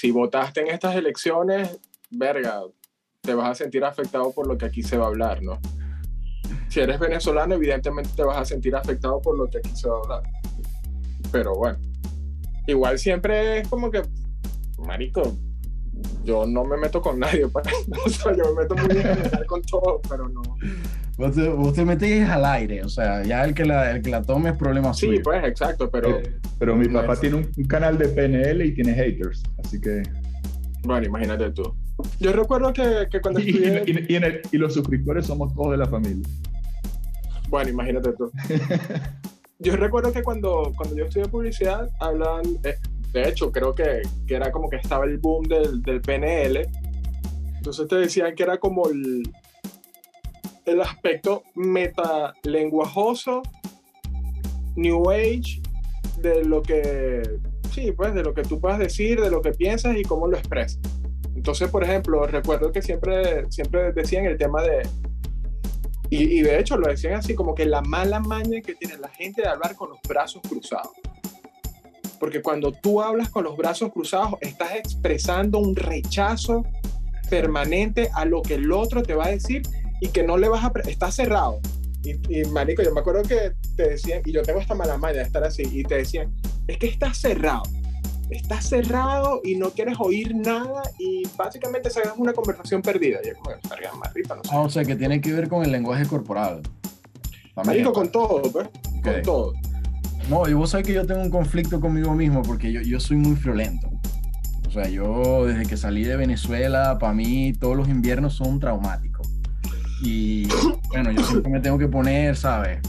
si votaste en estas elecciones, verga, te vas a sentir afectado por lo que aquí se va a hablar, ¿no? Si eres venezolano, evidentemente te vas a sentir afectado por lo que aquí se va a hablar. Pero bueno, igual siempre es como que, marico, yo no me meto con nadie, pues. o sea, yo me meto muy bien con todo, pero no. Vos te, metes al aire, o sea, ya el que la, el que la tome es problema sí, suyo. Sí, pues, exacto, pero... Eh, pero mi papá tiene un, canal de PNL y tiene haters, así que... Bueno, imagínate tú. Yo recuerdo que, que cuando y, y, y, los suscriptores somos todos de la familia. Bueno, imagínate tú. yo recuerdo que cuando, cuando yo estudié publicidad, hablan, eh, de hecho, creo que, que, era como que estaba el boom del, del PNL. Entonces te decían que era como el, el aspecto metalenguajoso, New Age, de lo que, sí, pues de lo que tú puedas decir, de lo que piensas y cómo lo expresas. Entonces, por ejemplo, recuerdo que siempre, siempre decían el tema de, y, y, de hecho lo decían así, como que la mala maña que tiene la gente de hablar con los brazos cruzados. Porque cuando tú hablas con los brazos cruzados, estás expresando un rechazo permanente a lo que el otro te va a decir y que no le vas a... Está cerrado. Y, y, marico, yo me acuerdo que te decían, y yo tengo esta mala maña de estar así, y te decían, es que está cerrado. Está cerrado y no quieres oír nada y básicamente se una conversación perdida. Y es como, marico, no sé. Ah, o sea, que tiene que ver con el lenguaje corporal. marico, con todo, pues. Con todo. No, y vos sabés que yo tengo un conflicto conmigo mismo porque yo, yo soy muy friolento. O sea, yo desde que salí de Venezuela, para mí todos los inviernos son traumáticos. Y bueno, yo siempre me tengo que poner, ¿sabes?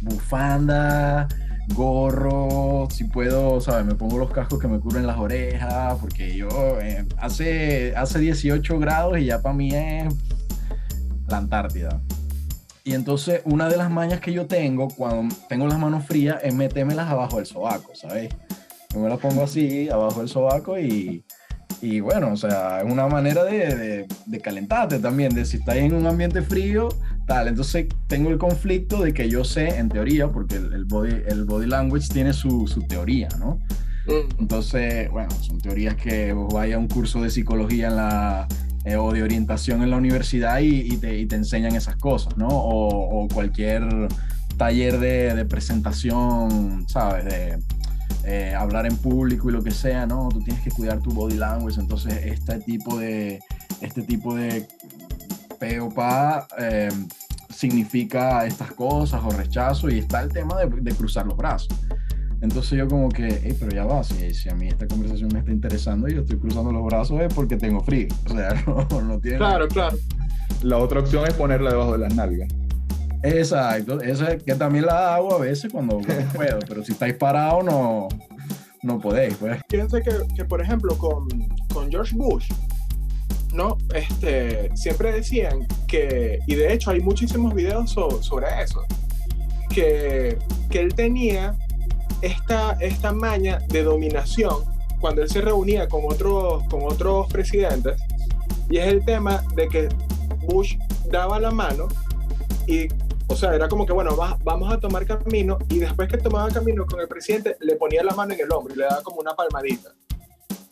Bufanda, gorro, si puedo, ¿sabes? Me pongo los cascos que me cubren las orejas, porque yo eh, hace, hace 18 grados y ya para mí es la Antártida. Y entonces una de las mañas que yo tengo cuando tengo las manos frías es metérmelas abajo del sobaco, ¿sabes? Yo me las pongo así, abajo del sobaco y, y bueno, o sea, es una manera de, de, calentarte también, de si estás en un ambiente frío, tal. Entonces tengo el conflicto de que yo sé, en teoría, porque el, body, el body language tiene su, su teoría, ¿no? Mm. Entonces, bueno, son teorías que vos vayas a un curso de psicología en la, eh, o de orientación en la universidad y, y, te, y, te, enseñan esas cosas, ¿no? O, o cualquier taller de, de presentación, ¿sabes? De, eh, hablar en público y lo que sea, ¿no? Tú tienes que cuidar tu body language, entonces este tipo de, este tipo de POPA eh, significa estas cosas o rechazo y está el tema de, de cruzar los brazos. Entonces yo como que, hey, pero ya va, si, si, a mí esta conversación me está interesando y yo estoy cruzando los brazos es porque tengo frío. O sea, no, no tiene... Claro, claro. La otra opción es ponerla debajo de las nalgas. Exacto, eso es que también la hago a veces cuando, puedo, pero si estáis parados no, no podéis. Pues. Fíjense que, que, por ejemplo, con, con George Bush, ¿no? Este, siempre decían que, y de hecho hay muchísimos videos sobre eso, que, que él tenía esta, esta maña de dominación cuando él se reunía con otros, con otros presidentes, y es el tema de que Bush daba la mano y o sea, era como que, bueno, vamos a tomar camino y después que tomaba camino con el presidente, le ponía la mano en el hombro y le daba como una palmadita.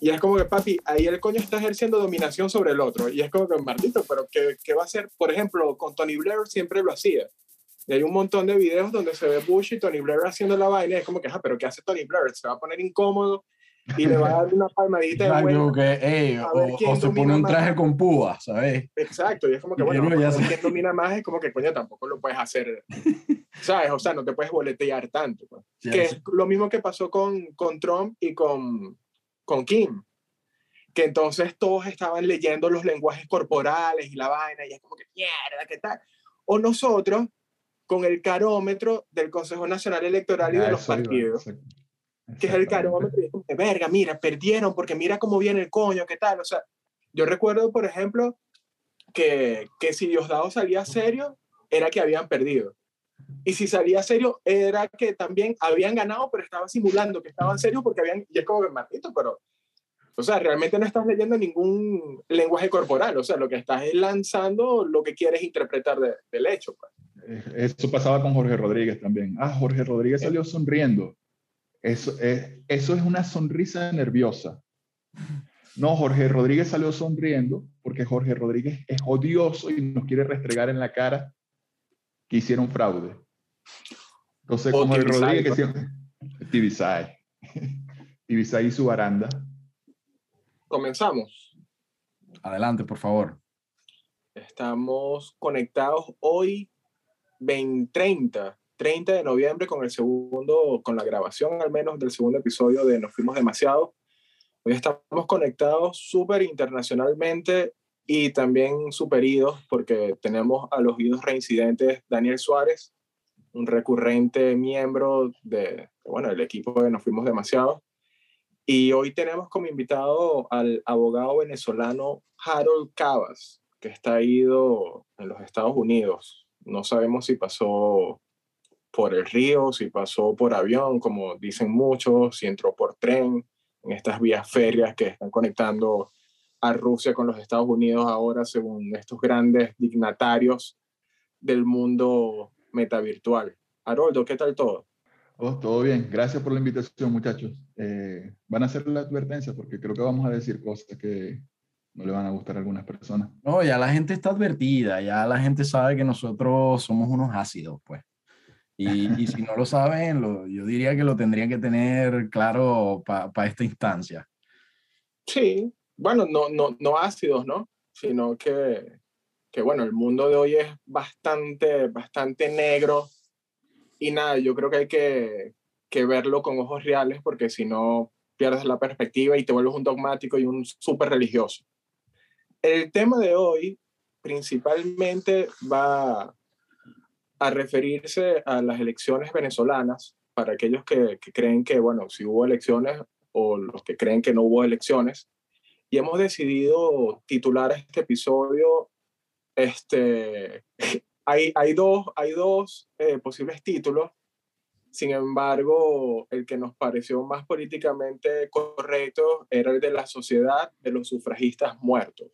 Y es como que, papi, ahí el coño está ejerciendo dominación sobre el otro. Y es como que, maldito, pero ¿qué, qué va a hacer? Por ejemplo, con Tony Blair siempre lo hacía. Y hay un montón de videos donde se ve Bush y Tony Blair haciendo la vaina. Y es como que, ah, pero ¿qué hace Tony Blair? Se va a poner incómodo y le va a dar una palmadita de vuelta. Que, o, o se pone un traje con púas, ¿sabes? Exacto, y es como que, bueno, no, ya quien domina más es como que, coño, tampoco lo puedes hacer, ¿sabes? O sea, no te puedes boletear tanto. Pues. que es lo mismo que pasó con, con Trump y con, con Kim. Que entonces todos estaban leyendo los lenguajes corporales y la vaina, y es como que, mierda, ¿qué tal? O nosotros, con el carómetro del Consejo Nacional Electoral y de los partidos que es el carómetro, verga, mira, perdieron porque mira cómo viene el coño, qué tal. O sea, yo recuerdo, por ejemplo, que, que si Diosdado salía serio, era que habían perdido. Y si salía serio, era que también habían ganado, pero estaba simulando que estaban serios porque habían, y es como que, Martito, pero, o sea, realmente no estás leyendo ningún lenguaje corporal, o sea, lo que estás es lanzando lo que quieres interpretar del hecho. Pues. Eh, eso pasaba con Jorge Rodríguez también. Ah, Jorge Rodríguez salió sonriendo. Eso es, eso es una sonrisa nerviosa. No, Jorge Rodríguez salió sonriendo porque Jorge Rodríguez es odioso y nos quiere restregar en la cara que hicieron fraude. Entonces, como el Rodríguez que siempre... Tibisay. Tibisay y su baranda. Comenzamos. Adelante, por favor. Estamos conectados hoy 2030, 30 de noviembre con el segundo, con la grabación al menos del segundo episodio de Nos Fuimos Demasiado. Hoy estamos conectados súper internacionalmente y también superidos porque tenemos a los idos reincidentes Daniel Suárez, un recurrente miembro de, bueno, el equipo de Nos Fuimos Demasiado. Y hoy tenemos como invitado al abogado venezolano Harold Cavas, que está ido en los Estados Unidos. No sabemos si pasó por el río, si pasó por avión, como dicen muchos, si entró por tren, en estas vías férreas que están conectando a Rusia con los Estados Unidos ahora, según estos grandes dignatarios del mundo metavirtual. Haroldo, ¿qué tal todo? Oh, todo bien, gracias por la invitación muchachos. Eh, van a hacer la advertencia porque creo que vamos a decir cosas que no le van a gustar a algunas personas. No, ya la gente está advertida, ya la gente sabe que nosotros somos unos ácidos, pues. Y, y si no lo saben, lo, yo diría que lo tendrían que tener claro para esta instancia. Sí, bueno, no, no, no ácidos, ¿no? Sino que, que, bueno, el mundo de hoy es bastante, bastante negro. Y nada, yo creo que hay que, que verlo con ojos reales porque si no pierdes la perspectiva y te vuelves un dogmático y un súper religioso. El tema de hoy principalmente va a referirse a las elecciones venezolanas, para aquellos que, que, creen que, bueno, si hubo elecciones o los que creen que no hubo elecciones, y hemos decidido titular este episodio, este, hay, hay dos, hay dos eh, posibles títulos, sin embargo, el que nos pareció más políticamente correcto era el de la sociedad de los sufragistas muertos.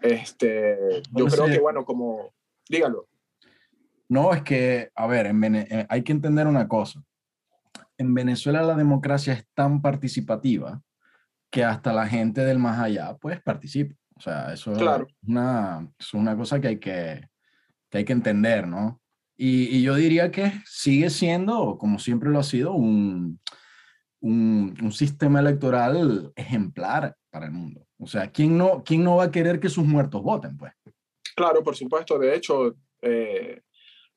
Este, yo creo que, bueno, como, dígalo. No, es que, a ver, en eh, hay que entender una cosa. En Venezuela la democracia es tan participativa que hasta la gente del más allá, pues, participa. O sea, eso claro. es, una, es una cosa que hay que, que hay que entender, ¿no? Y, y, yo diría que sigue siendo, como siempre lo ha sido, un, un, un sistema electoral ejemplar para el mundo. O sea, ¿quién no, ¿quién no va a querer que sus muertos voten, pues? Claro, por supuesto. De hecho, eh,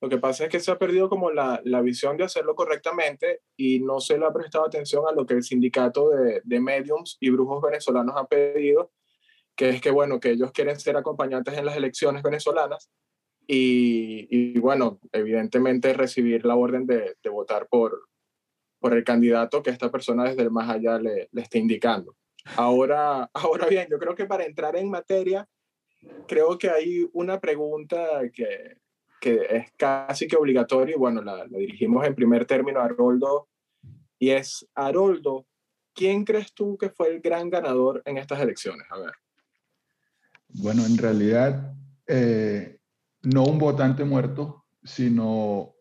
lo que pasa es que se ha perdido como la, la, visión de hacerlo correctamente y no se le ha prestado atención a lo que el sindicato de, de mediums y brujos venezolanos ha pedido, que es que, bueno, que ellos quieren ser acompañantes en las elecciones venezolanas y, y bueno, evidentemente recibir la orden de, de, votar por, por el candidato que esta persona desde el más allá le, le está indicando. Ahora, ahora bien, yo creo que para entrar en materia, creo que hay una pregunta que, que es casi que obligatoria y bueno, la, dirigimos en primer término a Haroldo y es, Haroldo, ¿quién crees tú que fue el gran ganador en estas elecciones? A ver. Bueno, en realidad, eh, no un votante muerto, sino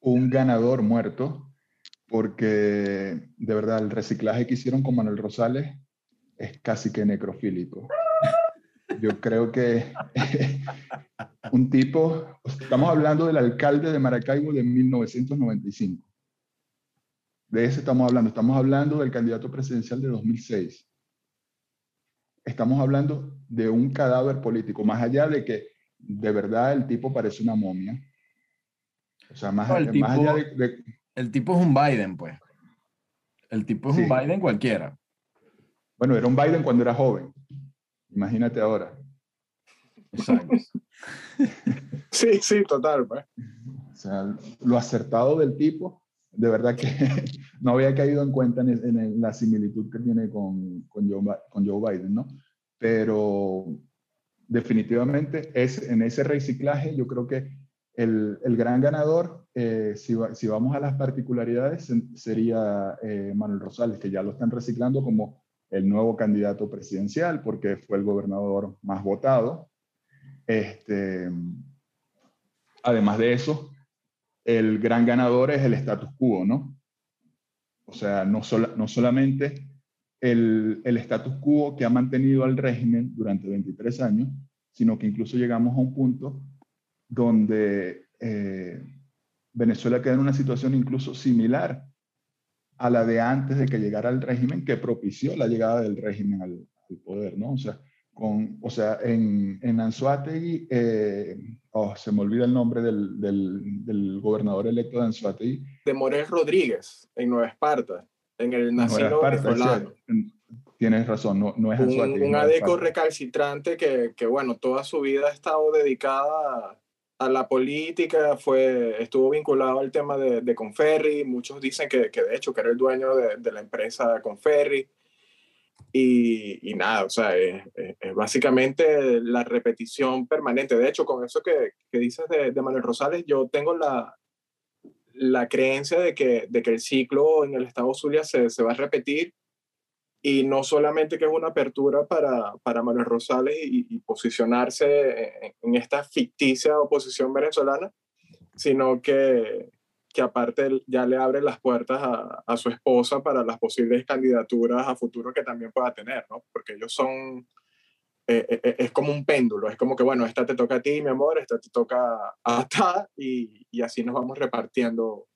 un ganador muerto, porque de verdad el reciclaje que hicieron con Manuel Rosales es casi que necrofílico. Yo creo que un tipo, estamos hablando del alcalde de Maracaibo de 1995. De ese estamos hablando. Estamos hablando del candidato presidencial de 2006. Estamos hablando de un cadáver político, más allá de que de verdad el tipo parece una momia. O sea, más, no, el tipo, más allá de, de, El tipo es un Biden, pues. El tipo es sí. un Biden cualquiera. Bueno, era un Biden cuando era joven. Imagínate ahora. Exacto. sí, sí, total. Pues. O sea, lo acertado del tipo, de verdad que no había caído en cuenta en, el, en la similitud que tiene con, con, Joe, con Joe Biden, ¿no? Pero definitivamente es, en ese reciclaje yo creo que el, el gran ganador, eh, si, va, si, vamos a las particularidades, sería eh, Manuel Rosales, que ya lo están reciclando como el nuevo candidato presidencial porque fue el gobernador más votado. Este, además de eso, el gran ganador es el status quo, ¿no? O sea, no, sola, no solamente el, el status quo que ha mantenido al régimen durante 23 años, sino que incluso llegamos a un punto donde eh, Venezuela queda en una situación incluso similar a la de antes de que llegara el régimen que propició la llegada del régimen al, poder, ¿no? O sea, con, o sea en, en Anzuategui, eh, oh, se me olvida el nombre del, del, gobernador electo de Anzuategui. De Morel Rodríguez, en Nueva Esparta, en el nacido venezolano. tienes razón, no, no es Anzuategui. Un, un adeco recalcitrante que, que, bueno, toda su vida ha estado dedicada a la política, fue, estuvo vinculado al tema de, de Conferri, muchos dicen que, que, de hecho que era el dueño de, de la empresa Conferri, y, y nada, o sea, es, básicamente la repetición permanente. De hecho, con eso que, que dices de, de, Manuel Rosales, yo tengo la, la creencia de que, de que el ciclo en el Estado Zulia se, se va a repetir y no solamente que es una apertura para, para Manuel Rosales y, posicionarse en, esta ficticia oposición venezolana, sino que, que aparte ya le abre las puertas a, a, su esposa para las posibles candidaturas a futuro que también pueda tener, ¿no? Porque ellos son, eh, eh, eh, es como un péndulo, es como que, bueno, esta te toca a ti, mi amor, esta te toca a ta, y, y así nos vamos repartiendo.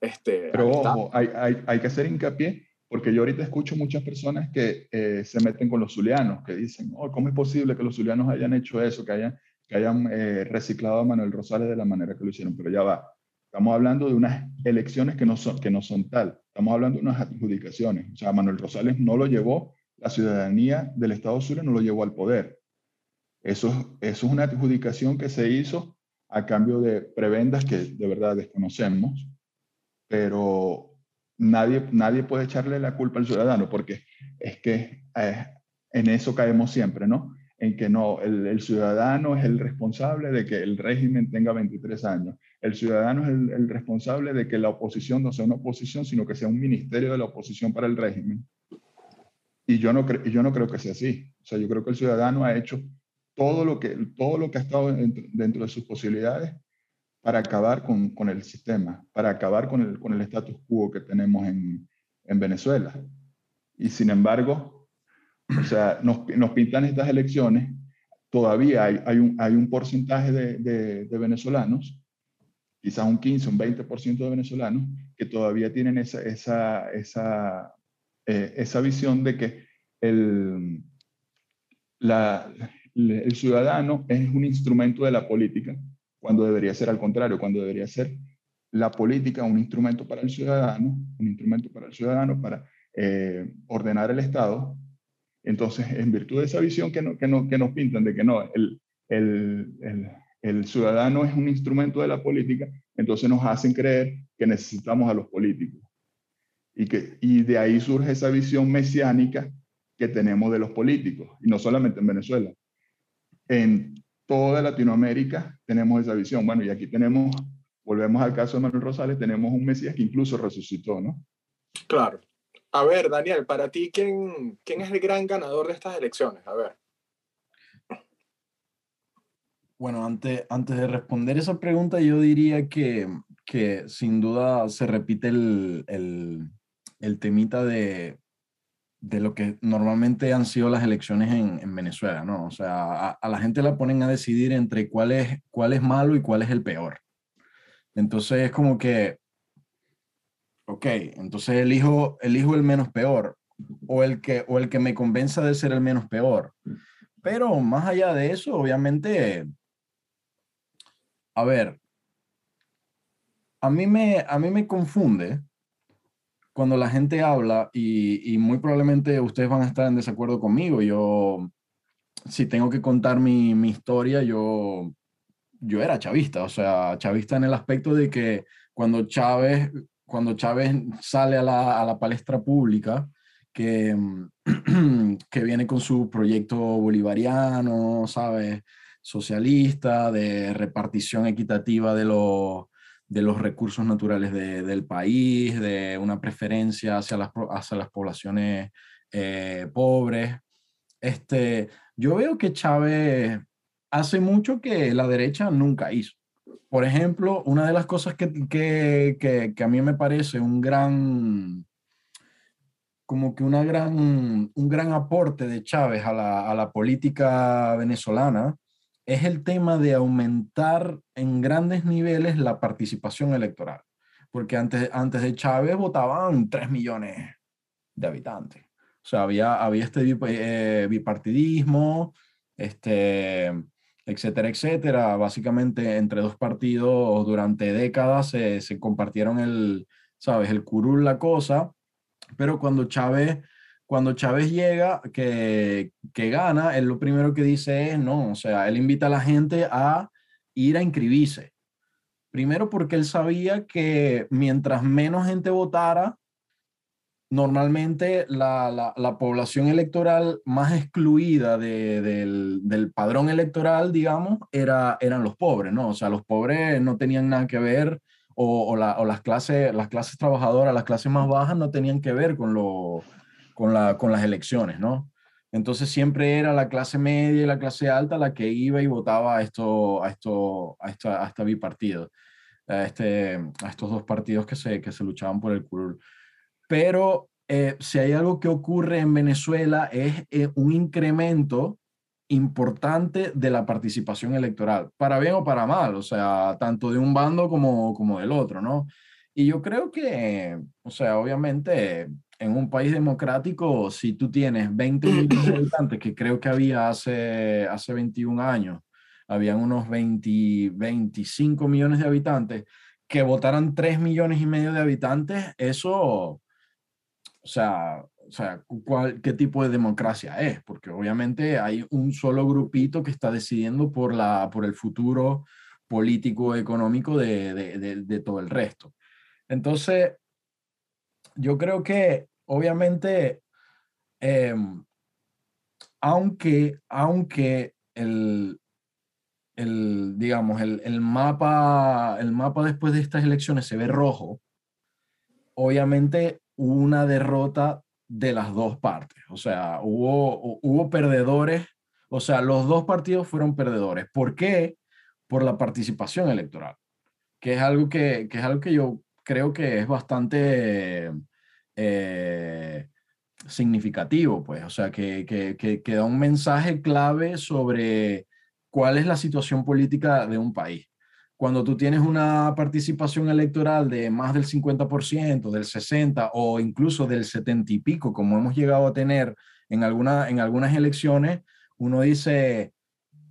Este, Pero ojo, hay, hay, hay que hacer hincapié porque yo ahorita escucho muchas personas que eh, se meten con los zulianos, que dicen, oh, ¿cómo es posible que los zulianos hayan hecho eso, que hayan, que hayan eh, reciclado a Manuel Rosales de la manera que lo hicieron? Pero ya va, estamos hablando de unas elecciones que no son, que no son tal, estamos hablando de unas adjudicaciones. O sea, Manuel Rosales no lo llevó, la ciudadanía del Estado Zulia no lo llevó al poder. Eso, eso es una adjudicación que se hizo a cambio de prebendas que de verdad desconocemos, pero nadie, nadie puede echarle la culpa al ciudadano, porque es que eh, en eso caemos siempre, ¿no? En que no, el, ciudadano es el responsable de que el régimen tenga 23 años. El ciudadano es el, responsable de que la oposición no sea una oposición, sino que sea un ministerio de la oposición para el régimen. Y yo no, yo no creo que sea así. O sea, yo creo que el ciudadano ha hecho todo lo que, todo lo que ha estado dentro de sus posibilidades para acabar con, con, el sistema, para acabar con el, con el status quo que tenemos en, en Venezuela. Y sin embargo, o sea, nos, nos pintan estas elecciones, todavía hay, hay, un, hay un porcentaje de, de, venezolanos, quizás un 15, un 20% de venezolanos, que todavía tienen esa, esa, esa, eh, esa visión de que el, la, el ciudadano es un instrumento de la política cuando debería ser al contrario, cuando debería ser la política un instrumento para el ciudadano, un instrumento para el ciudadano para eh, ordenar el Estado. Entonces, en virtud de esa visión que, no, que, no, que nos pintan de que no, el, el, el, el ciudadano es un instrumento de la política, entonces nos hacen creer que necesitamos a los políticos. Y, que, y de ahí surge esa visión mesiánica que tenemos de los políticos, y no solamente en Venezuela. En toda Latinoamérica tenemos esa visión. Bueno, y aquí tenemos, volvemos al caso de Manuel Rosales, tenemos un Mesías que incluso resucitó, ¿no? Claro. A ver, Daniel, para ti, ¿quién, quién es el gran ganador de estas elecciones? A ver. Bueno, antes, antes de responder esa pregunta, yo diría que, que sin duda se repite el, el, el temita de de lo que normalmente han sido las elecciones en, en Venezuela, ¿no? O sea, a, la gente la ponen a decidir entre cuál es, cuál es malo y cuál es el peor. Entonces es como que, ok, entonces elijo, elijo el menos peor o el, que, o el que me convenza de ser el menos peor. Pero más allá de eso, obviamente, a ver, a mí me, a mí me confunde cuando la gente habla, y, muy probablemente ustedes van a estar en desacuerdo conmigo, yo, si tengo que contar mi, historia, yo, yo era chavista, o sea, chavista en el aspecto de que cuando Chávez, cuando Chávez sale a la, palestra pública, que, que viene con su proyecto bolivariano, ¿sabes? Socialista, de repartición equitativa de los de los recursos naturales del país, de una preferencia hacia las, hacia las poblaciones eh, pobres. Este, yo veo que Chávez hace mucho que la derecha nunca hizo. Por ejemplo, una de las cosas que, que, que, a mí me parece un gran, como que una gran, un gran aporte de Chávez a la, a la política venezolana es el tema de aumentar en grandes niveles la participación electoral. Porque antes, antes de Chávez votaban 3 millones de habitantes. O sea, había, había este eh, bipartidismo, este, etcétera, etcétera. Básicamente entre dos partidos durante décadas se, se compartieron el, ¿sabes? El curul, la cosa. Pero cuando Chávez cuando Chávez llega, que, que gana, él lo primero que dice es, no, o sea, él invita a la gente a ir a inscribirse. Primero porque él sabía que mientras menos gente votara, normalmente la, la, la población electoral más excluida de, del, del, padrón electoral, digamos, era, eran los pobres, ¿no? O sea, los pobres no tenían nada que ver, o, o, la, o las, clases, las clases trabajadoras, las clases más bajas no tenían que ver con lo con, la, con las elecciones, ¿no? Entonces siempre era la clase media y la clase alta la que iba y votaba a, esto, a, esto, a, esta, a esta bipartido, a, este, a estos dos partidos que se, que se luchaban por el curul. Pero eh, si hay algo que ocurre en Venezuela es eh, un incremento importante de la participación electoral, para bien o para mal, o sea, tanto de un bando como, como del otro, ¿no? Y yo creo que, o sea, obviamente en un país democrático, si tú tienes 20 millones de habitantes, que creo que había hace, hace 21 años, habían unos 20, 25 millones de habitantes, que votaran 3 millones y medio de habitantes, eso, o sea, o sea ¿cuál, ¿qué tipo de democracia es? Porque obviamente hay un solo grupito que está decidiendo por, la, por el futuro político, económico de, de, de, de todo el resto. Entonces, yo creo que obviamente, em, aunque, aunque el, el digamos, el, el, mapa, el mapa después de estas elecciones se ve rojo, obviamente una derrota de las dos partes. O sea, hubo, hubo perdedores, o sea, los dos partidos fueron perdedores. ¿Por qué? Por la participación electoral, que es algo que, que es algo que yo creo que es bastante eh, significativo, pues, o sea, que, que, que, da un mensaje clave sobre cuál es la situación política de un país. Cuando tú tienes una participación electoral de más del 50%, del 60% o incluso del 70 y pico, como hemos llegado a tener en, alguna, en algunas elecciones, uno dice,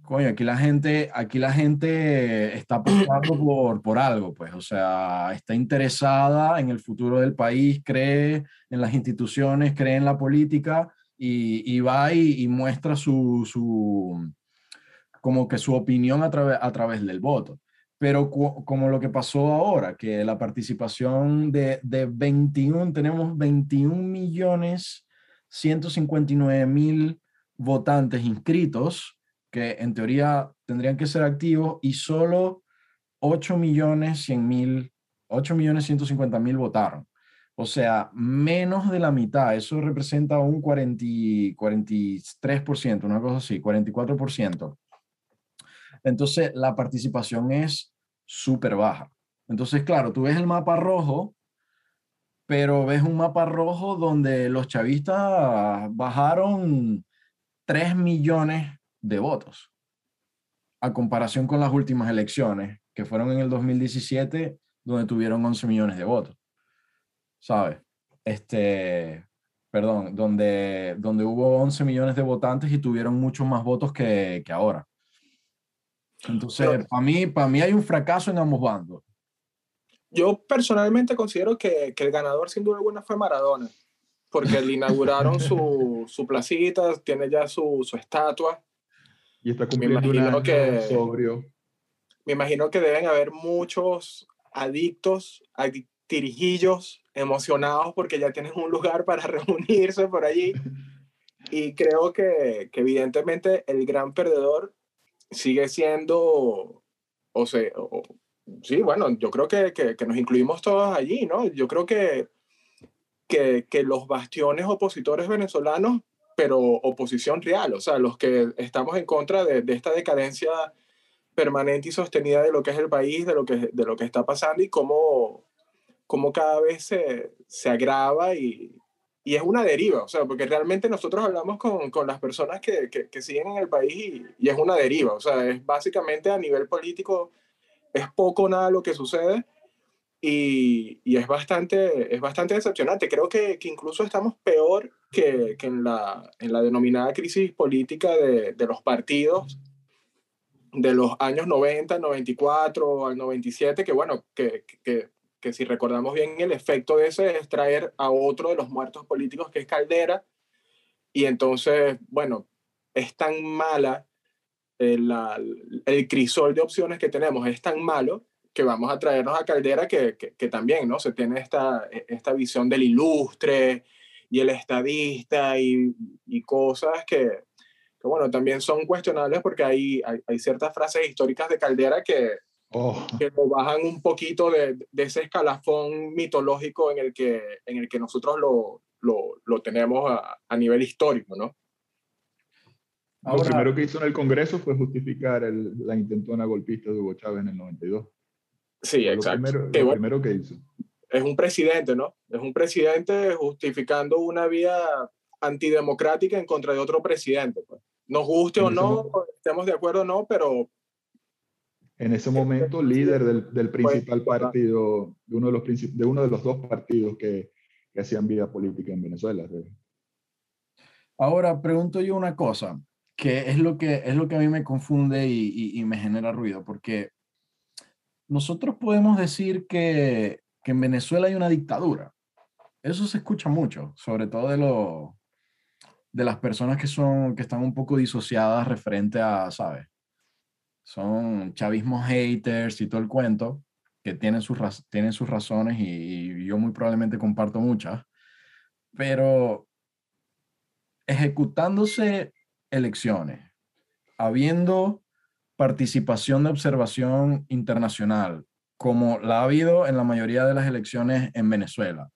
coño, aquí la gente, aquí la gente está apostando por, por algo, pues, o sea, está interesada en el futuro del país, cree en las instituciones, cree en la política y, y va y, muestra su, su, como que su opinión a, través a través del voto. Pero como lo que pasó ahora, que la participación de, de 21, tenemos 21 millones 159 mil votantes inscritos, que en teoría tendrían que ser activos y solo 8 millones 100 mil, 8 millones 150 mil votaron. O sea, menos de la mitad. Eso representa un 40, 43%, una cosa así, 44%. Entonces, la participación es súper baja. Entonces, claro, tú ves el mapa rojo, pero ves un mapa rojo donde los chavistas bajaron 3 millones de votos, a comparación con las últimas elecciones, que fueron en el 2017, donde tuvieron 11 millones de votos. ¿Sabes? Este, perdón, donde, donde hubo 11 millones de votantes y tuvieron muchos más votos que, que ahora. Entonces, para mí, para mí hay un fracaso en ambos bandos. Yo personalmente considero que, que el ganador sin duda alguna fue Maradona, porque le inauguraron su, su placita, tiene ya su, su estatua, y está cumpliendo me imagino que, sobrio. Me imagino que deben haber muchos adictos, tirijillos, emocionados porque ya tienen un lugar para reunirse por allí. Y creo que, que evidentemente el gran perdedor sigue siendo, o sea, sí, bueno, yo creo que, que, que, nos incluimos todos allí, ¿no? Yo creo que, que, que los bastiones opositores venezolanos pero oposición real, o sea, los que estamos en contra de, de, esta decadencia permanente y sostenida de lo que es el país, de lo que, de lo que está pasando y cómo, cómo cada vez se, se agrava y, y es una deriva, o sea, porque realmente nosotros hablamos con, con las personas que, que, siguen en el país y, y, es una deriva, o sea, es básicamente a nivel político, es poco nada lo que sucede y, y es, bastante, es bastante decepcionante. Creo que, que incluso estamos peor que, que, en, la, en la denominada crisis política de, de los partidos de los años 90, 94 al 97, que bueno, que, que, que si recordamos bien, el efecto de ese es traer a otro de los muertos políticos que es Caldera. Y entonces, bueno, es tan mala, el, eh, el crisol de opciones que tenemos es tan malo que vamos a traernos a Caldera que, que, también, ¿no? Se tiene esta, esta visión del ilustre y el estadista y, y cosas que, que, bueno, también son cuestionables porque hay, hay, hay ciertas frases históricas de Caldera que, Oh. que nos bajan un poquito de, de, ese escalafón mitológico en el que, en el que nosotros lo, lo, lo tenemos a, a, nivel histórico, ¿no? Ahora, lo primero que hizo en el Congreso fue justificar el, la intentona golpista de Hugo Chávez en el 92. Sí, exacto. Lo primero, que, lo primero que hizo. Es un presidente, ¿no? Es un presidente justificando una vía antidemocrática en contra de otro presidente. Pues. Nos guste o no, estemos de acuerdo o no, pero en ese momento líder del, del principal partido, de uno de, los de uno de los dos partidos que, que hacían vida política en Venezuela. Ahora, pregunto yo una cosa, que es lo que, es lo que a mí me confunde y, y, me genera ruido, porque nosotros podemos decir que, que, en Venezuela hay una dictadura. Eso se escucha mucho, sobre todo de, lo, de las personas que, son, que están un poco disociadas referente a, ¿sabes? son chavismo haters y todo el cuento, que tienen sus, tienen sus razones y, yo muy probablemente comparto muchas, pero ejecutándose elecciones, habiendo participación de observación internacional, como la ha habido en la mayoría de las elecciones en Venezuela,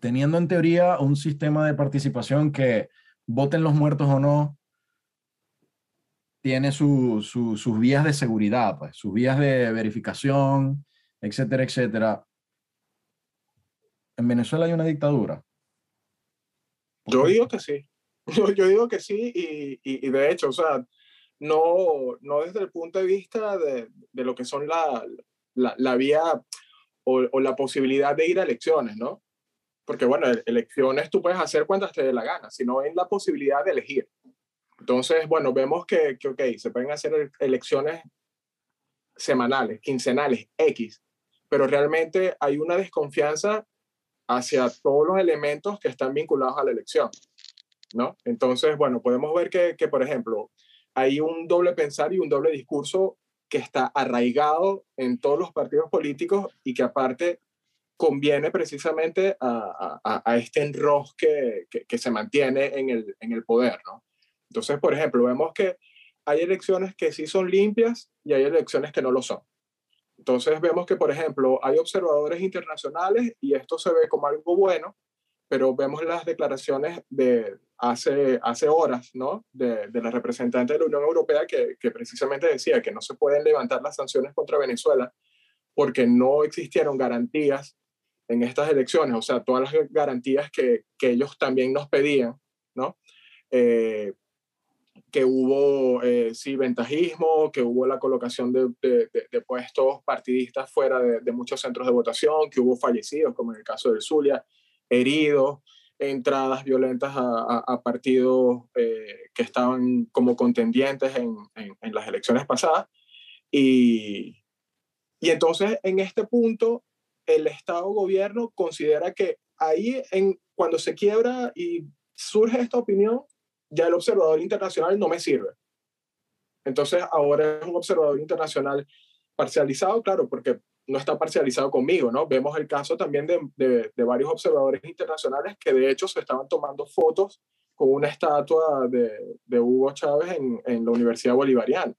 teniendo en teoría un sistema de participación que voten los muertos o no, tiene sus vías de seguridad, pues, sus vías de verificación, etcétera, etcétera. ¿En Venezuela hay una dictadura? Yo digo que sí. Yo, digo que sí y, y, de hecho, o sea, no, no desde el punto de vista de, de lo que son la, la, la vía o, o, la posibilidad de ir a elecciones, ¿no? Porque bueno, elecciones tú puedes hacer cuantas te dé la gana, sino en la posibilidad de elegir. Entonces, bueno, vemos que, que, ok, se pueden hacer elecciones semanales, quincenales, X, pero realmente hay una desconfianza hacia todos los elementos que están vinculados a la elección, ¿no? Entonces, bueno, podemos ver que, que por ejemplo, hay un doble pensar y un doble discurso que está arraigado en todos los partidos políticos y que aparte conviene precisamente a, a, este enrosque que, que, se mantiene en el, en el poder, ¿no? Entonces, por ejemplo, vemos que hay elecciones que sí son limpias y hay elecciones que no lo son. Entonces vemos que, por ejemplo, hay observadores internacionales y esto se ve como algo bueno, pero vemos las declaraciones de hace, hace horas, ¿no? De, de la representante de la Unión Europea que, que, precisamente decía que no se pueden levantar las sanciones contra Venezuela porque no existieron garantías en estas elecciones, o sea, todas las garantías que, que ellos también nos pedían, ¿no? Eh, que hubo, eh, sí, ventajismo, que hubo la colocación de, de, de puestos partidistas fuera de, muchos centros de votación, que hubo fallecidos, como en el caso del Zulia, heridos, entradas violentas a, a, partidos eh, que estaban como contendientes en, en, las elecciones pasadas. Y, y entonces, en este punto, el Estado-gobierno considera que ahí, en, cuando se quiebra y surge esta opinión, ya el observador internacional no me sirve. Entonces ahora es un observador internacional parcializado, claro, porque no está parcializado conmigo, ¿no? Vemos el caso también de, de, varios observadores internacionales que de hecho se estaban tomando fotos con una estatua de, de Hugo Chávez en, en, la Universidad Bolivariana.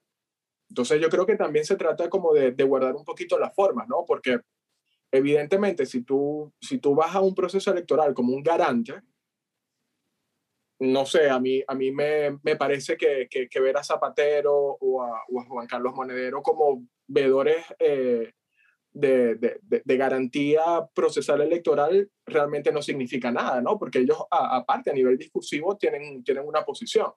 Entonces yo creo que también se trata como de, de guardar un poquito las formas, ¿no? Porque evidentemente si tú, si tú vas a un proceso electoral como un garante, no sé, a mí, a mí me, me parece que, que, ver a Zapatero o a, Juan Carlos Monedero como veedores eh, de, de, garantía procesal electoral realmente no significa nada, ¿no? Porque ellos, aparte, a nivel discursivo, tienen, tienen una posición.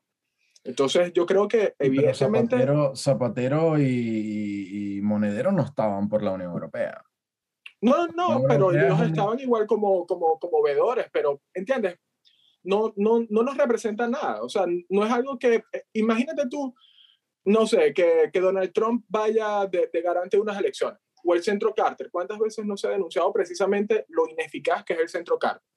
Entonces, yo creo que evidentemente... Zapatero, y, Monedero no estaban por la Unión Europea. No, no, pero ellos estaban igual como, como, como vedores, pero, ¿entiendes? No, no, no nos representa nada. O sea, no es algo que... Eh, imagínate tú, no sé, que, que Donald Trump vaya de, de garante de unas elecciones o el centro Carter. ¿Cuántas veces no se ha denunciado precisamente lo ineficaz que es el centro Carter?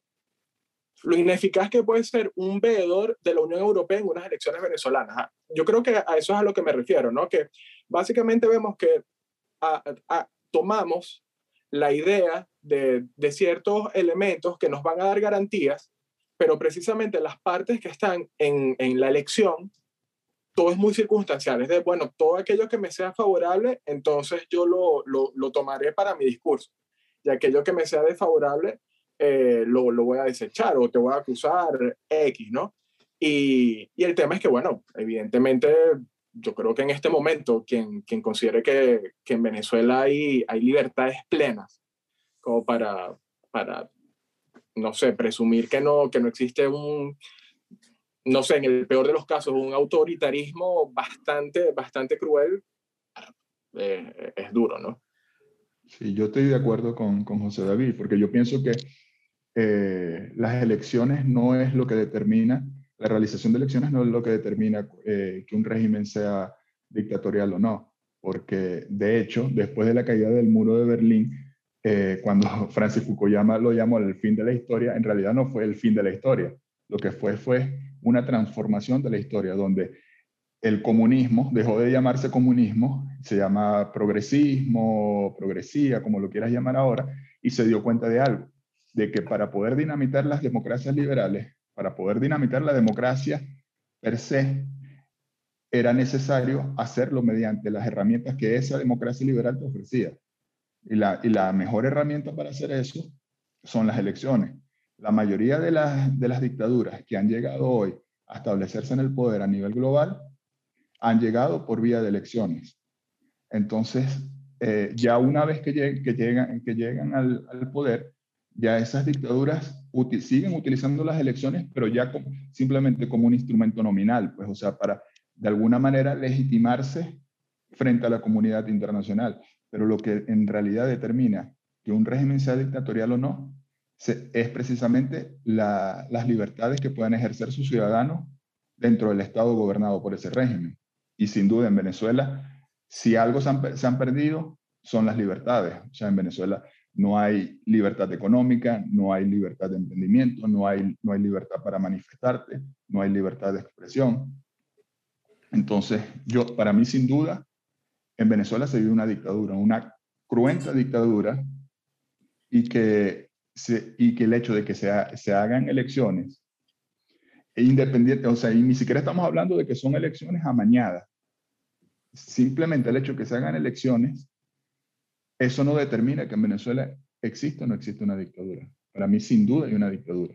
Lo ineficaz que puede ser un veedor de la Unión Europea en unas elecciones venezolanas. Ah, yo creo que a eso es a lo que me refiero, ¿no? Que básicamente vemos que tomamos la idea de, de ciertos elementos que nos van a dar garantías, pero precisamente las partes que están en, en la elección todo es muy circunstancial. Es de, bueno, todo aquello que me sea favorable, entonces yo lo, lo, lo tomaré para mi discurso. Y aquello que me sea desfavorable, eh, lo, lo, voy a desechar o te voy a acusar X, ¿no? Y, y, el tema es que, bueno, evidentemente, yo creo que en este momento, quien, quien considere que, que en Venezuela hay, hay libertades plenas, como para, para, no sé, presumir que no, que no existe un no sé, en el peor de los casos, un autoritarismo bastante, bastante cruel, eh, es duro, ¿no? Sí, yo estoy de acuerdo con, con José David, porque yo pienso que eh, las elecciones no es lo que determina, la realización de elecciones no es lo que determina eh, que un régimen sea dictatorial o no, porque de hecho, después de la caída del muro de Berlín, cuando Francis Fukuyama lo llamó el fin de la historia, en realidad no fue el fin de la historia, lo que fue fue una transformación de la historia, donde el comunismo dejó de llamarse comunismo, se llama progresismo, progresía, como lo quieras llamar ahora, y se dio cuenta de algo, de que para poder dinamitar las democracias liberales, para poder dinamitar la democracia per se, era necesario hacerlo mediante las herramientas que esa democracia liberal te ofrecía. Y la, y la mejor herramienta para hacer eso son las elecciones. La mayoría de las, dictaduras que han llegado hoy a establecerse en el poder a nivel global han llegado por vía de elecciones. Entonces, eh, ya una vez que, llegan, al, poder, ya esas dictaduras siguen utilizando las elecciones, pero ya simplemente como un instrumento nominal, pues, o sea, para de alguna manera legitimarse frente a la comunidad internacional. Pero lo que en realidad determina que un régimen sea dictatorial o no es precisamente las libertades que puedan ejercer sus ciudadanos dentro del Estado gobernado por ese régimen. Y sin duda en Venezuela, si algo se han, perdido, son las libertades. O sea, en Venezuela no hay libertad económica, no hay libertad de emprendimiento, no hay, no hay libertad para manifestarte, no hay libertad de expresión. Entonces, yo, para mí, sin duda, en Venezuela se vive una dictadura, una cruenta dictadura, y que y que el hecho de que se, se hagan elecciones independiente, o sea, y ni siquiera estamos hablando de que son elecciones amañadas. Simplemente el hecho de que se hagan elecciones, eso no determina que en Venezuela existe o no existe una dictadura. Para mí, sin duda, hay una dictadura.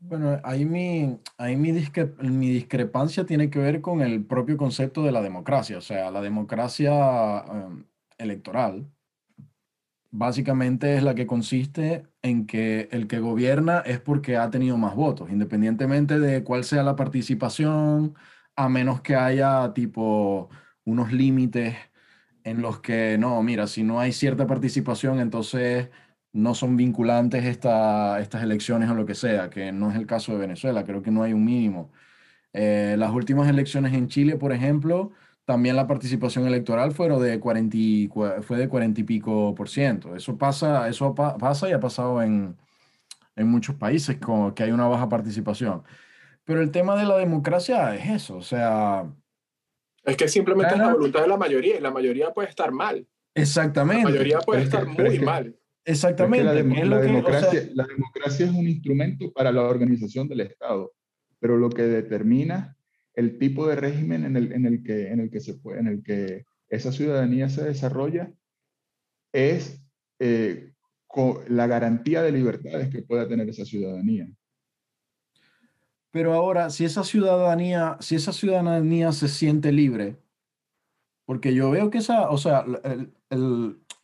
Bueno, ahí mi, ahí mi, mi discrepancia tiene que ver con el propio concepto de la democracia, o sea, la democracia em, electoral básicamente es la que consiste en que el que gobierna es porque ha tenido más votos, independientemente de cuál sea la participación, a menos que haya tipo unos límites en los que no, mira, si no hay cierta participación, entonces no son vinculantes estas elecciones o lo que sea, que no es el caso de Venezuela, creo que no hay un mínimo. Eh, las últimas elecciones en Chile, por ejemplo, también la participación electoral fueron de 40 fue de 40 y pico por ciento. Eso pasa, eso pasa y ha pasado en, en muchos países con, que hay una baja participación. Pero el tema de la democracia es eso, o sea... Es que simplemente es la voluntad de la mayoría y la mayoría puede estar mal. Exactamente. La mayoría puede estar muy mal. Exactamente. la, democracia, la democracia es un instrumento para la organización del Estado, pero lo que determina el tipo de régimen en el, en el, que, en el, que, se puede, en el que esa ciudadanía se desarrolla es eh, la garantía de libertades que pueda tener esa ciudadanía. Pero ahora, si esa ciudadanía, si esa ciudadanía se siente libre, porque yo veo que esa, o sea,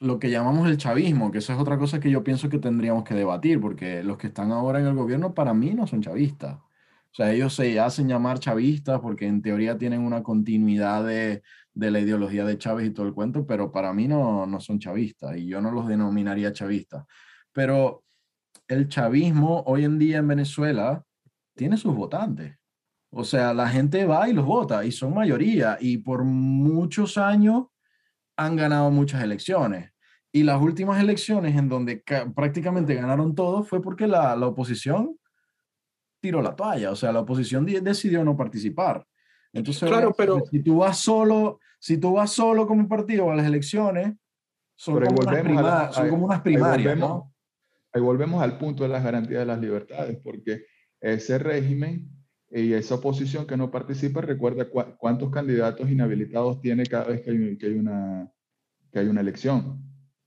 lo que llamamos el chavismo, que eso es otra cosa que yo pienso que tendríamos que debatir, porque los que están ahora en el gobierno para mí no son chavistas. O sea, ellos se hacen llamar chavistas porque en teoría tienen una continuidad de, de la ideología de Chávez y todo el cuento, pero para mí no, no son chavistas y yo no los denominaría chavistas. Pero el chavismo hoy en día en Venezuela tiene sus votantes. O sea, la gente va y los vota y son mayoría y por muchos años han ganado muchas elecciones. Y las últimas elecciones en donde prácticamente ganaron todos fue porque la, la, oposición tiró la toalla, o sea, la oposición decidió no participar. Entonces, claro, pero... si tú vas solo, si tú vas solo como partido a las elecciones, son, como unas, son como unas, primarias, ahí volvemos, ¿no? Ahí volvemos al punto de las garantías de las libertades, porque ese régimen y esa oposición que no participa, recuerda cuántos candidatos inhabilitados tiene cada vez que hay, que hay, una, que hay una elección.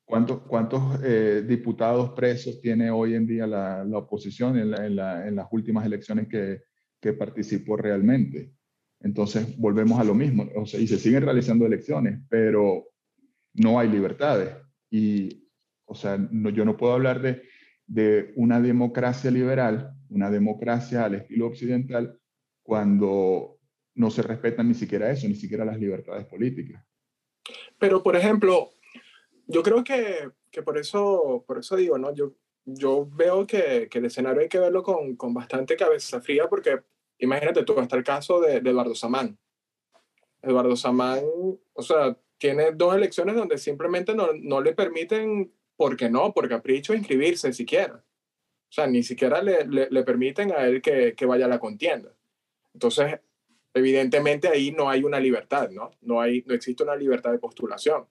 ¿Cuántos, cuántos eh, diputados presos tiene hoy en día la, la oposición en, en, la, en, las últimas elecciones que, que, participó realmente? Entonces, volvemos a lo mismo. O sea, y se siguen realizando elecciones, pero no hay libertades. Y, o sea, no, yo no puedo hablar de, de una democracia liberal, una democracia al estilo occidental, cuando no se respetan ni siquiera eso, ni siquiera las libertades políticas. Pero, por ejemplo, yo creo que, que por, eso, por eso digo, ¿no? Yo, yo veo que, que el escenario hay que verlo con, con, bastante cabeza fría, porque imagínate tú, hasta el caso de, de Eduardo Samán. Eduardo Samán, o sea, tiene dos elecciones donde simplemente no, no le permiten porque no, por capricho, inscribirse siquiera. O sea, ni siquiera le, le, permiten a él que, que, vaya a la contienda. Entonces, evidentemente ahí no hay una libertad, ¿no? No, hay, no existe una libertad de postulación.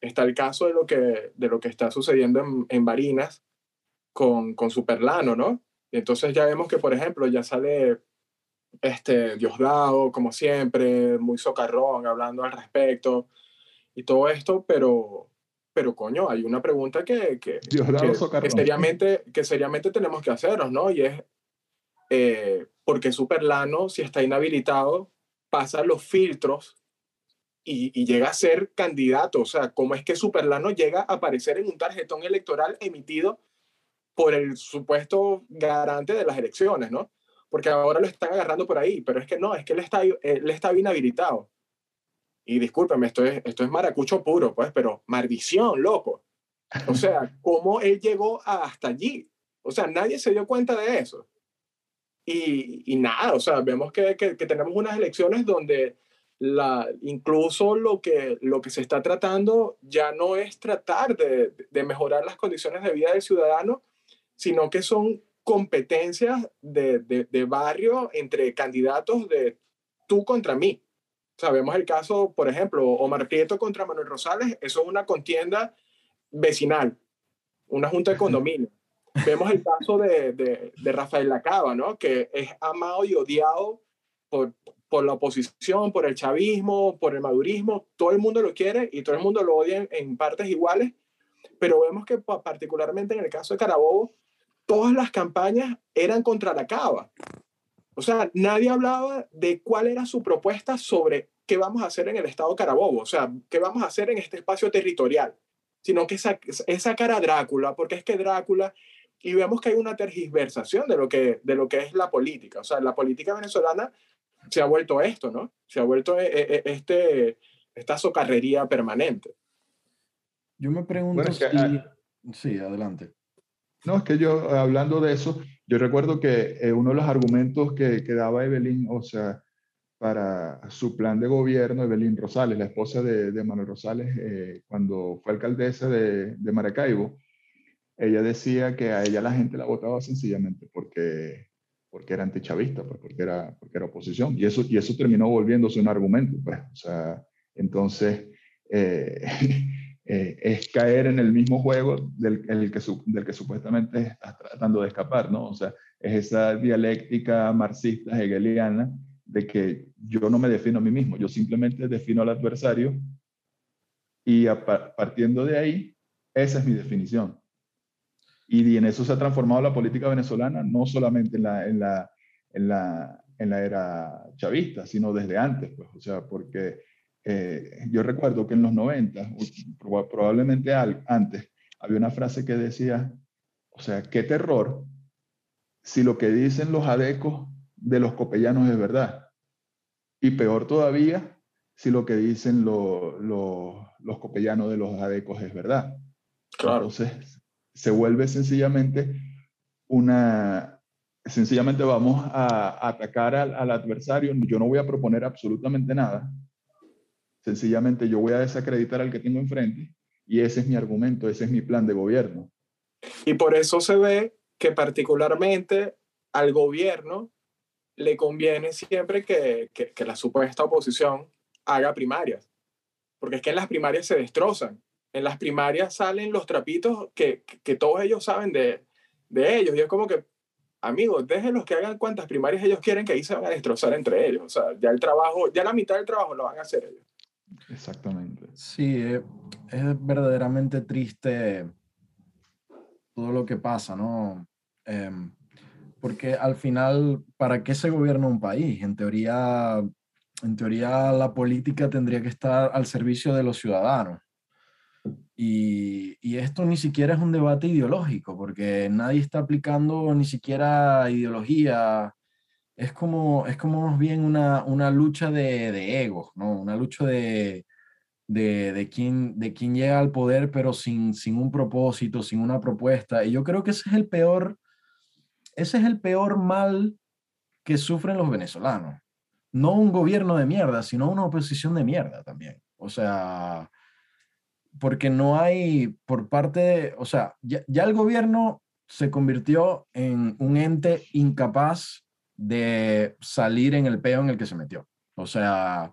Está el caso de lo que, de lo que está sucediendo en, en Barinas con, con Superlano, ¿no? Y entonces ya vemos que, por ejemplo, ya sale este Diosdado, como siempre, muy socarrón, hablando al respecto y todo esto, pero, pero coño, hay una pregunta que, que, que, seriamente, que seriamente tenemos que hacernos, ¿no? Y es, eh, ¿por qué Superlano, si está inhabilitado, pasa los filtros y, y, llega a ser candidato? O sea, ¿cómo es que Superlano llega a aparecer en un tarjetón electoral emitido por el supuesto garante de las elecciones, ¿no? Porque ahora lo están agarrando por ahí, pero es que no, es que él está, él está bien habilitado y discúlpeme, esto es, esto es maracucho puro, pues, pero maldición, loco. O sea, ¿cómo él llegó hasta allí? O sea, nadie se dio cuenta de eso. Y, y nada, o sea, vemos que, que, que, tenemos unas elecciones donde la, incluso lo que, lo que se está tratando ya no es tratar de, de mejorar las condiciones de vida del ciudadano, sino que son competencias de, de, de barrio entre candidatos de tú contra mí. Sabemos el caso, por ejemplo, Omar Prieto contra Manuel Rosales, eso es una contienda vecinal, una junta de condominio. Vemos el caso de, de, de, Rafael Lacaba, ¿no? que es amado y odiado por, por la oposición, por el chavismo, por el madurismo. Todo el mundo lo quiere y todo el mundo lo odia en, en partes iguales, pero vemos que particularmente en el caso de Carabobo, todas las campañas eran contra Lacaba. O sea, nadie hablaba de cuál era su propuesta sobre qué vamos a hacer en el estado Carabobo, o sea, qué vamos a hacer en este espacio territorial, sino que es sacar a Drácula, porque es que Drácula, y vemos que hay una tergiversación de lo que, de lo que es la política, o sea, la política venezolana se ha vuelto esto, ¿no? Se ha vuelto eh, eh, este, esta socarrería permanente. Yo me pregunto bueno, si... que, sí, adelante. No, es que yo, hablando de eso, yo recuerdo que eh, uno de los argumentos que, que, daba Evelyn, o sea, para su plan de gobierno, Evelyn Rosales, la esposa de, de Manuel Rosales, eh, cuando fue alcaldesa de, de, Maracaibo, ella decía que a ella la gente la votaba sencillamente porque, porque era antichavista, pues, porque, era, porque era oposición. Y eso, y eso terminó volviéndose un argumento. Pues, o sea, entonces, eh, eh, es caer en el mismo juego del, el que, del que supuestamente estás tratando de escapar, ¿no? O sea, es esa dialéctica marxista hegeliana de que yo no me defino a mí mismo, yo simplemente defino al adversario y a, partiendo de ahí, esa es mi definición. Y, en eso se ha transformado la política venezolana, no solamente en la, en la, en la, en la era chavista, sino desde antes, pues, o sea, porque eh, yo recuerdo que en los 90, probablemente antes, había una frase que decía, o sea, qué terror si lo que dicen los adecos de los copellanos es verdad. Y peor todavía si lo que dicen los copellanos de los adecos es verdad. Claro. Entonces, se vuelve sencillamente una, sencillamente vamos a, atacar al, al, adversario. Yo no voy a proponer absolutamente nada. Sencillamente yo voy a desacreditar al que tengo enfrente y ese es mi argumento, ese es mi plan de gobierno. Y por eso se ve que particularmente al gobierno le conviene siempre que, que, la supuesta oposición haga primarias, porque es que en las primarias se destrozan. En las primarias salen los trapitos que, que todos ellos saben de, de, ellos. Y es como que, amigos, déjenlos que hagan cuantas primarias ellos quieren, que ahí se van a destrozar entre ellos. O sea, ya el trabajo, ya la mitad del trabajo lo van a hacer ellos. Exactamente. Sí, eh, es verdaderamente triste todo lo que pasa, ¿no? Em, porque al final, ¿para qué se gobierna un país? En teoría, en teoría la política tendría que estar al servicio de los ciudadanos. Y, y, esto ni siquiera es un debate ideológico, porque nadie está aplicando ni siquiera ideología. Es como, es como más bien una, una lucha de, de egos, ¿no? Una lucha de, de, de, quién, de quién llega al poder, pero sin, sin un propósito, sin una propuesta. Y yo creo que ese es el peor, ese es el peor mal que sufren los venezolanos. No un gobierno de mierda, sino una oposición de mierda también. O sea, porque no hay por parte de, o sea, ya, el gobierno se convirtió en un ente incapaz de salir en el peo en el que se metió. O sea,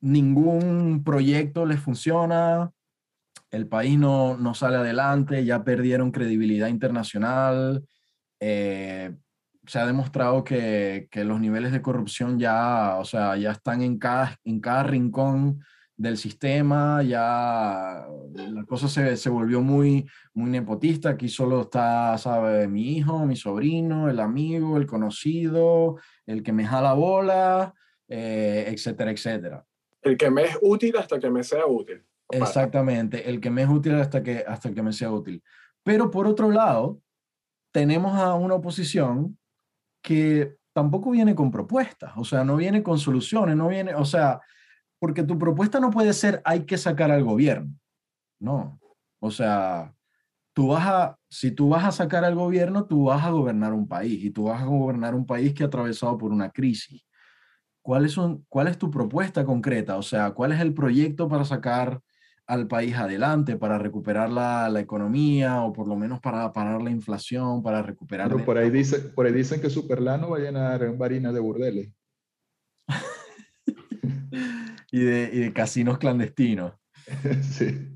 ningún proyecto les funciona, el país no, no sale adelante, ya perdieron credibilidad internacional, eh, se ha demostrado que, que, los niveles de corrupción ya, o sea, ya están en cada, en cada rincón del sistema, ya la cosa se, se, volvió muy, muy nepotista, aquí solo está, sabe, mi hijo, mi sobrino, el amigo, el conocido, el que me jala bola, eh, etcétera, etcétera. El que me es útil hasta que me sea útil. Exactamente, el que me es útil hasta que, hasta que me sea útil. Pero por otro lado, tenemos a una oposición que tampoco viene con propuestas, o sea, no viene con soluciones, no viene, o sea, porque tu propuesta no puede ser hay que sacar al gobierno, no, o sea, tú vas a, si tú vas a sacar al gobierno, tú vas a gobernar un país y tú vas a gobernar un país que ha atravesado por una crisis. ¿Cuál son, ¿Cuál es tu propuesta concreta? O sea, ¿cuál es el proyecto para sacar al país adelante, para recuperar la, la economía o por lo menos para parar la inflación, para recuperar... Pero por ahí, dice, por ahí dicen que Superlano va a llenar varinas de burdeles. Y, de, y de casinos clandestinos. sí.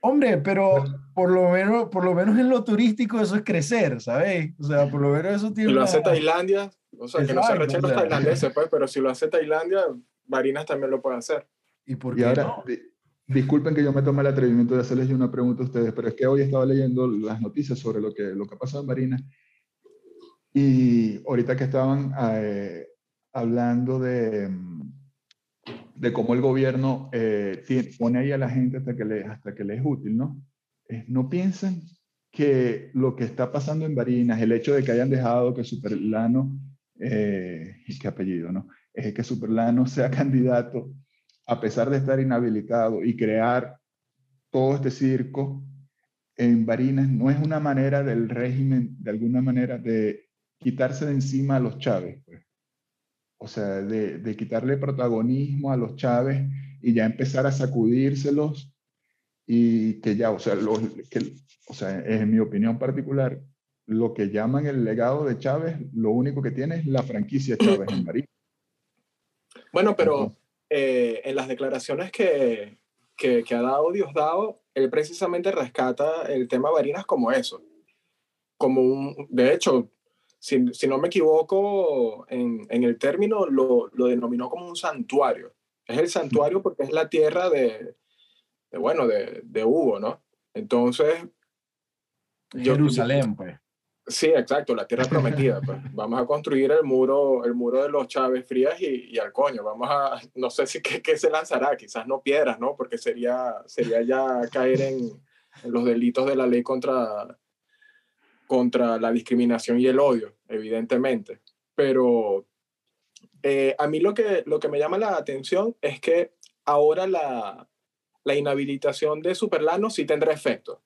Hombre, pero por lo menos, por lo menos en lo turístico eso es crecer, ¿sabes? O sea, por lo menos eso tiene. Y lo hace Tailandia, o sea, que no se rechen los tailandeses, pues, pero si lo hace Tailandia, Barinas también lo puede hacer. ¿Y por qué ahora, disculpen que yo me tome el atrevimiento de hacerles una pregunta a ustedes, pero es que hoy estaba leyendo las noticias sobre lo que, lo que ha pasado en Barinas y ahorita que estaban eh, hablando de de cómo el gobierno eh, pone ahí a la gente hasta que le, hasta que es útil, ¿no? no piensan que lo que está pasando en Barinas, el hecho de que hayan dejado que Superlano, eh, qué apellido, ¿no? Es que Superlano sea candidato, a pesar de estar inhabilitado y crear todo este circo en Barinas, no es una manera del régimen, de alguna manera, de quitarse de encima a los Chávez. Pues o sea, de, quitarle protagonismo a los Chávez y ya empezar a sacudírselos y que ya, o sea, que, o sea, en mi opinión particular, lo que llaman el legado de Chávez, lo único que tiene es la franquicia Chávez en París. Bueno, pero eh, en las declaraciones que, que, que, ha dado Diosdado, él precisamente rescata el tema Barinas como eso. Como un, de hecho, si, si no me equivoco, en, en el término lo, lo, denominó como un santuario. Es el santuario porque es la tierra de, de bueno, de, de, Hugo, ¿no? Entonces... Jerusalén, pues. Sí, exacto, la tierra prometida. Pues. Vamos a construir el muro, el muro de los Chávez Frías y, y al coño. Vamos a, no sé si qué, se lanzará, quizás no piedras, ¿no? Porque sería, sería ya caer en, los delitos de la ley contra, contra la discriminación y el odio, evidentemente. Pero eh, a mí lo que, lo que me llama la atención es que ahora la, la inhabilitación de Superlano sí tendrá efecto.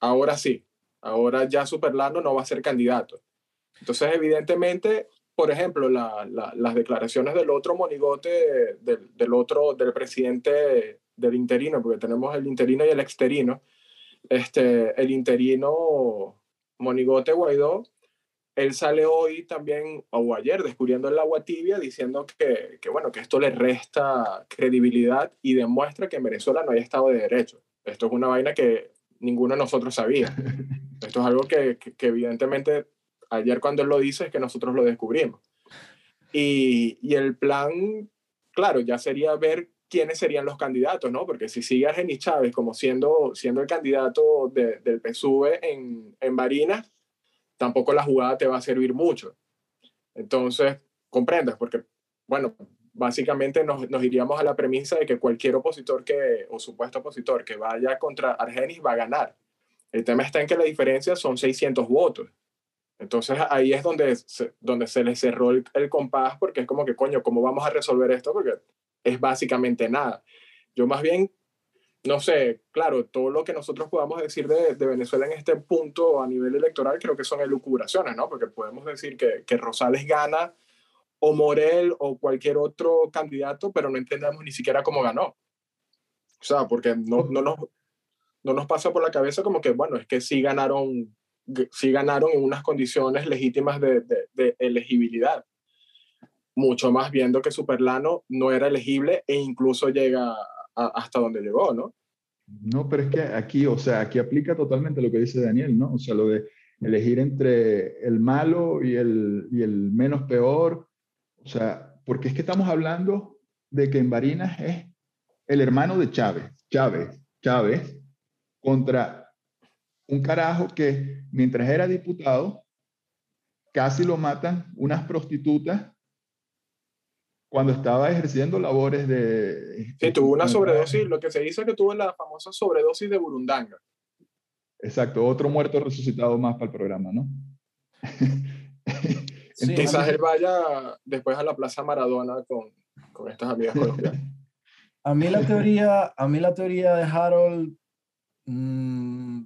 Ahora sí. Ahora ya Superlano no va a ser candidato. Entonces, evidentemente, por ejemplo, las declaraciones del otro monigote, del, del, otro, del presidente del interino, porque tenemos el interino y el exterino, este, el interino monigote Guaidó, él sale hoy también, o ayer, descubriendo el agua tibia, diciendo que, que, bueno, que esto le resta credibilidad y demuestra que en Venezuela no hay Estado de Derecho. Esto es una vaina que ninguno de nosotros sabía. Esto es algo que, que, evidentemente ayer cuando él lo dice es que nosotros lo descubrimos. Y, y, el plan, claro, ya sería ver quiénes serían los candidatos, ¿no? Porque si sigue Argenis Chávez como siendo, siendo el candidato de, del PSUV en, en Barinas, tampoco la jugada te va a servir mucho. Entonces, comprendes, porque, bueno, básicamente nos, nos, iríamos a la premisa de que cualquier opositor que, o supuesto opositor que vaya contra Argenis va a ganar. El tema está en que la diferencia son 600 votos. Entonces ahí es donde se, donde se le cerró el, el, compás porque es como que, coño, ¿cómo vamos a resolver esto? Porque es básicamente nada. Yo más bien no sé, claro, todo lo que nosotros podamos decir de, de, Venezuela en este punto a nivel electoral creo que son elucubraciones, ¿no? Porque podemos decir que, que, Rosales gana o Morel o cualquier otro candidato, pero no entendamos ni siquiera cómo ganó. O sea, porque no, no, nos, no nos pasa por la cabeza como que, bueno, es que sí ganaron, sí ganaron en unas condiciones legítimas de, de, de elegibilidad. Mucho más viendo que Superlano no era elegible e incluso llega hasta donde llegó, ¿no? No, pero es que aquí, o sea, aquí aplica totalmente lo que dice Daniel, ¿no? O sea, lo de elegir entre el malo y el, y el menos peor, o sea, porque es que estamos hablando de que en Barinas es el hermano de Chávez, Chávez, Chávez, contra un carajo que mientras era diputado, casi lo matan unas prostitutas cuando estaba ejerciendo labores de... Sí, tuvo una sobredosis, lo que se dice que tuvo la famosa sobredosis de burundanga. Exacto, otro muerto resucitado más para el programa, ¿no? Sí, Quizás él vaya después a la Plaza Maradona con, con estas amigas colombianas. A mí la teoría, a mí la teoría de Harold mmm,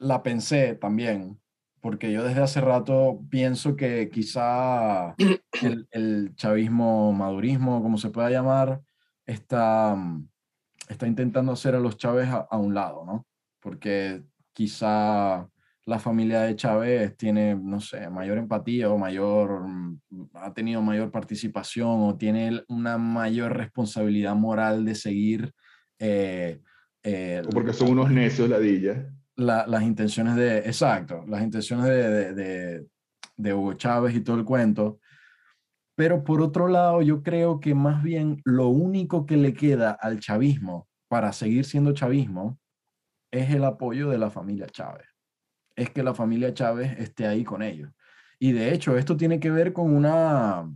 la pensé también, porque yo desde hace rato pienso que quizá el, el chavismo, madurismo, como se pueda llamar, está, está intentando hacer a los Chávez a, a, un lado, ¿no? Porque quizá la familia de Chávez tiene, no sé, mayor empatía o mayor, ha tenido mayor participación o tiene una mayor responsabilidad moral de seguir. Eh, eh, o porque son unos necios, ladillas la, las intenciones de, exacto, las intenciones de, de, de, Hugo Chávez y todo el cuento. Pero por otro lado, yo creo que más bien lo único que le queda al chavismo para seguir siendo chavismo es el apoyo de la familia Chávez. Es que la familia Chávez esté ahí con ellos. Y de hecho, esto tiene que ver con una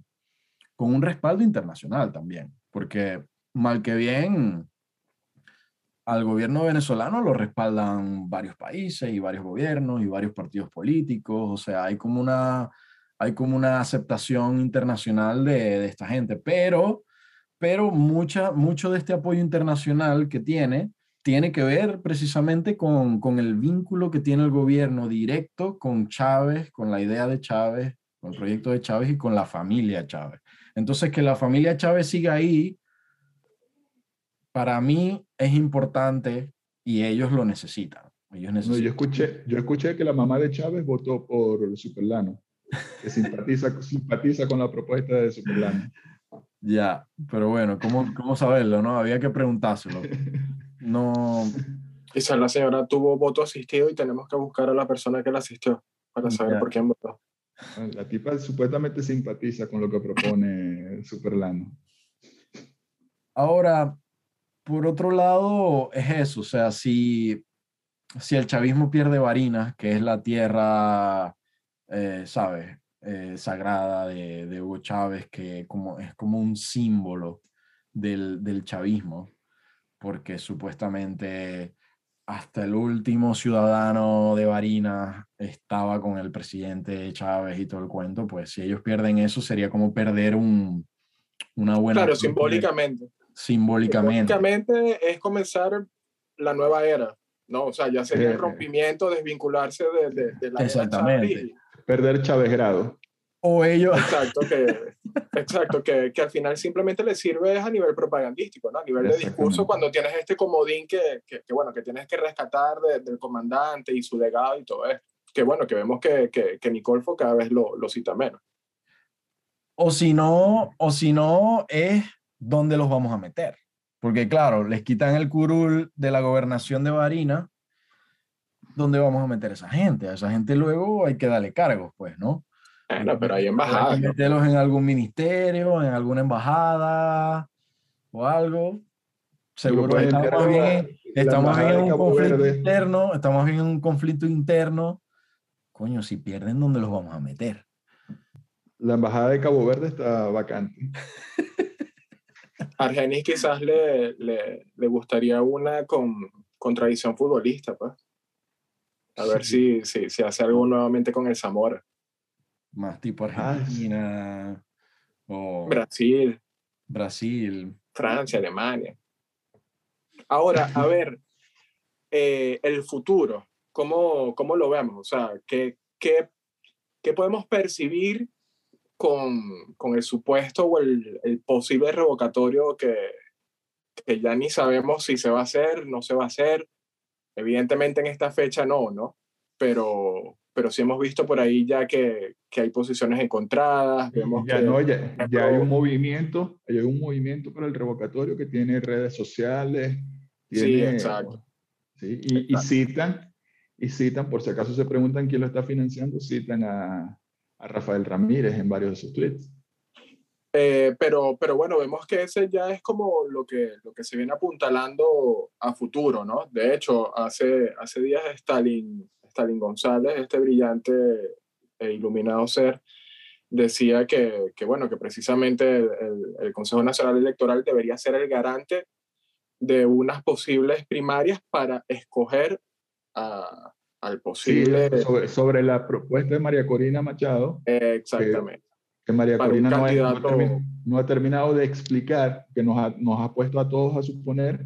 con un respaldo internacional también, porque mal que bien, al gobierno venezolano lo respaldan varios países y varios gobiernos y varios partidos políticos, o sea, hay como una, hay como una aceptación internacional de, esta gente, pero, pero mucha, mucho de este apoyo internacional que tiene tiene que ver precisamente con, con el vínculo que tiene el gobierno directo con Chávez, con la idea de Chávez, con el proyecto de Chávez y con la familia Chávez. Entonces, que la familia Chávez siga ahí para mí es importante y ellos lo necesitan. Ellos necesitan. No, yo, escuché, yo escuché que la mamá de Chávez votó por Superlano, que simpatiza, simpatiza con la propuesta de Superlano. Ya, pero bueno, ¿cómo, ¿cómo saberlo? no? Había que preguntárselo. No. Quizás la señora tuvo voto asistido y tenemos que buscar a la persona que la asistió para saber ya. por quién votó. La tipa supuestamente simpatiza con lo que propone Superlano. Ahora, por otro lado, es eso, o sea, si, si el chavismo pierde Barinas, que es la tierra eh, ¿sabes? Eh, sagrada de, de, Hugo Chávez, que como, es como un símbolo del, del chavismo, porque supuestamente hasta el último ciudadano de Barinas estaba con el presidente Chávez y todo el cuento, pues si ellos pierden eso sería como perder un, una buena... Claro, simbólicamente. Simbólicamente. Simbólicamente es comenzar la nueva era, ¿no? O sea, ya sería el Eh, rompimiento, desvincularse de, de, de la era Exactamente. Chávez. Perder Chávez grado. O ellos... Exacto, que, exacto que, que al final simplemente le sirve a nivel propagandístico, ¿no? A nivel de discurso, cuando tienes este comodín que, que, que, bueno, que tienes que rescatar de- del comandante y su legado y todo esto. Que bueno, que vemos que, que, que Nicolfo cada vez lo, lo cita menos. O si no, o si no es dónde los vamos a meter. Porque claro, les quitan el curul de la gobernación de Barinas, ¿dónde vamos a meter a esa gente? A esa gente luego hay que darle cargos, pues, ¿no? Bueno, pero hay Hay embajadas. que ¿no? meterlos en algún ministerio, en alguna embajada o algo. Seguro pueden estamos bien, la- la estamos embajada bien en un conflicto Verde. interno, estamos bien en un conflicto interno. Coño, si pierden, ¿dónde los vamos a meter? La embajada de Cabo Verde está vacante. Argenis quizás le, le, le gustaría una con, con tradición futbolista, pues. A ver si, si, si hace algo nuevamente con el Zamora. Más tipo Ah, Argentina o Brasil, Brasil. Francia, Alemania. Ahora, a ver, eh, el futuro, ¿cómo, ¿cómo lo vemos? O sea, ¿qué, qué, qué podemos percibir con, con el supuesto o el, el posible revocatorio que, que ya ni sabemos si se va a hacer, no se va a hacer? Evidentemente en esta fecha no, ¿no? Pero, pero sí hemos visto por ahí ya que, que hay posiciones encontradas, vemos Ya, que... no, ya, ya hay un movimiento, hay un movimiento para el revocatorio que tiene redes sociales. Sí, tiene- exacto. sí, y, y Exacto. citan, y citan, por si acaso se preguntan quién lo está financiando, citan a, a Rafael Ramírez en varios de sus tweets. Eh, pero, pero bueno, vemos que ese ya es como lo que, lo que se viene apuntalando a futuro, ¿no? De hecho, hace, hace días Stalin, Stalin González, este brillante e iluminado ser, decía que, que bueno, que precisamente el, el- el Consejo Nacional Electoral debería ser el garante de unas posibles primarias para escoger a- al Sí, posible... sobre, sobre la propuesta de María Corina Machado, eh, exactamente. que María Para Corina no, ha- no ha candidato- termi- no ha terminado de explicar, que nos ha, nos ha puesto a todos a suponer,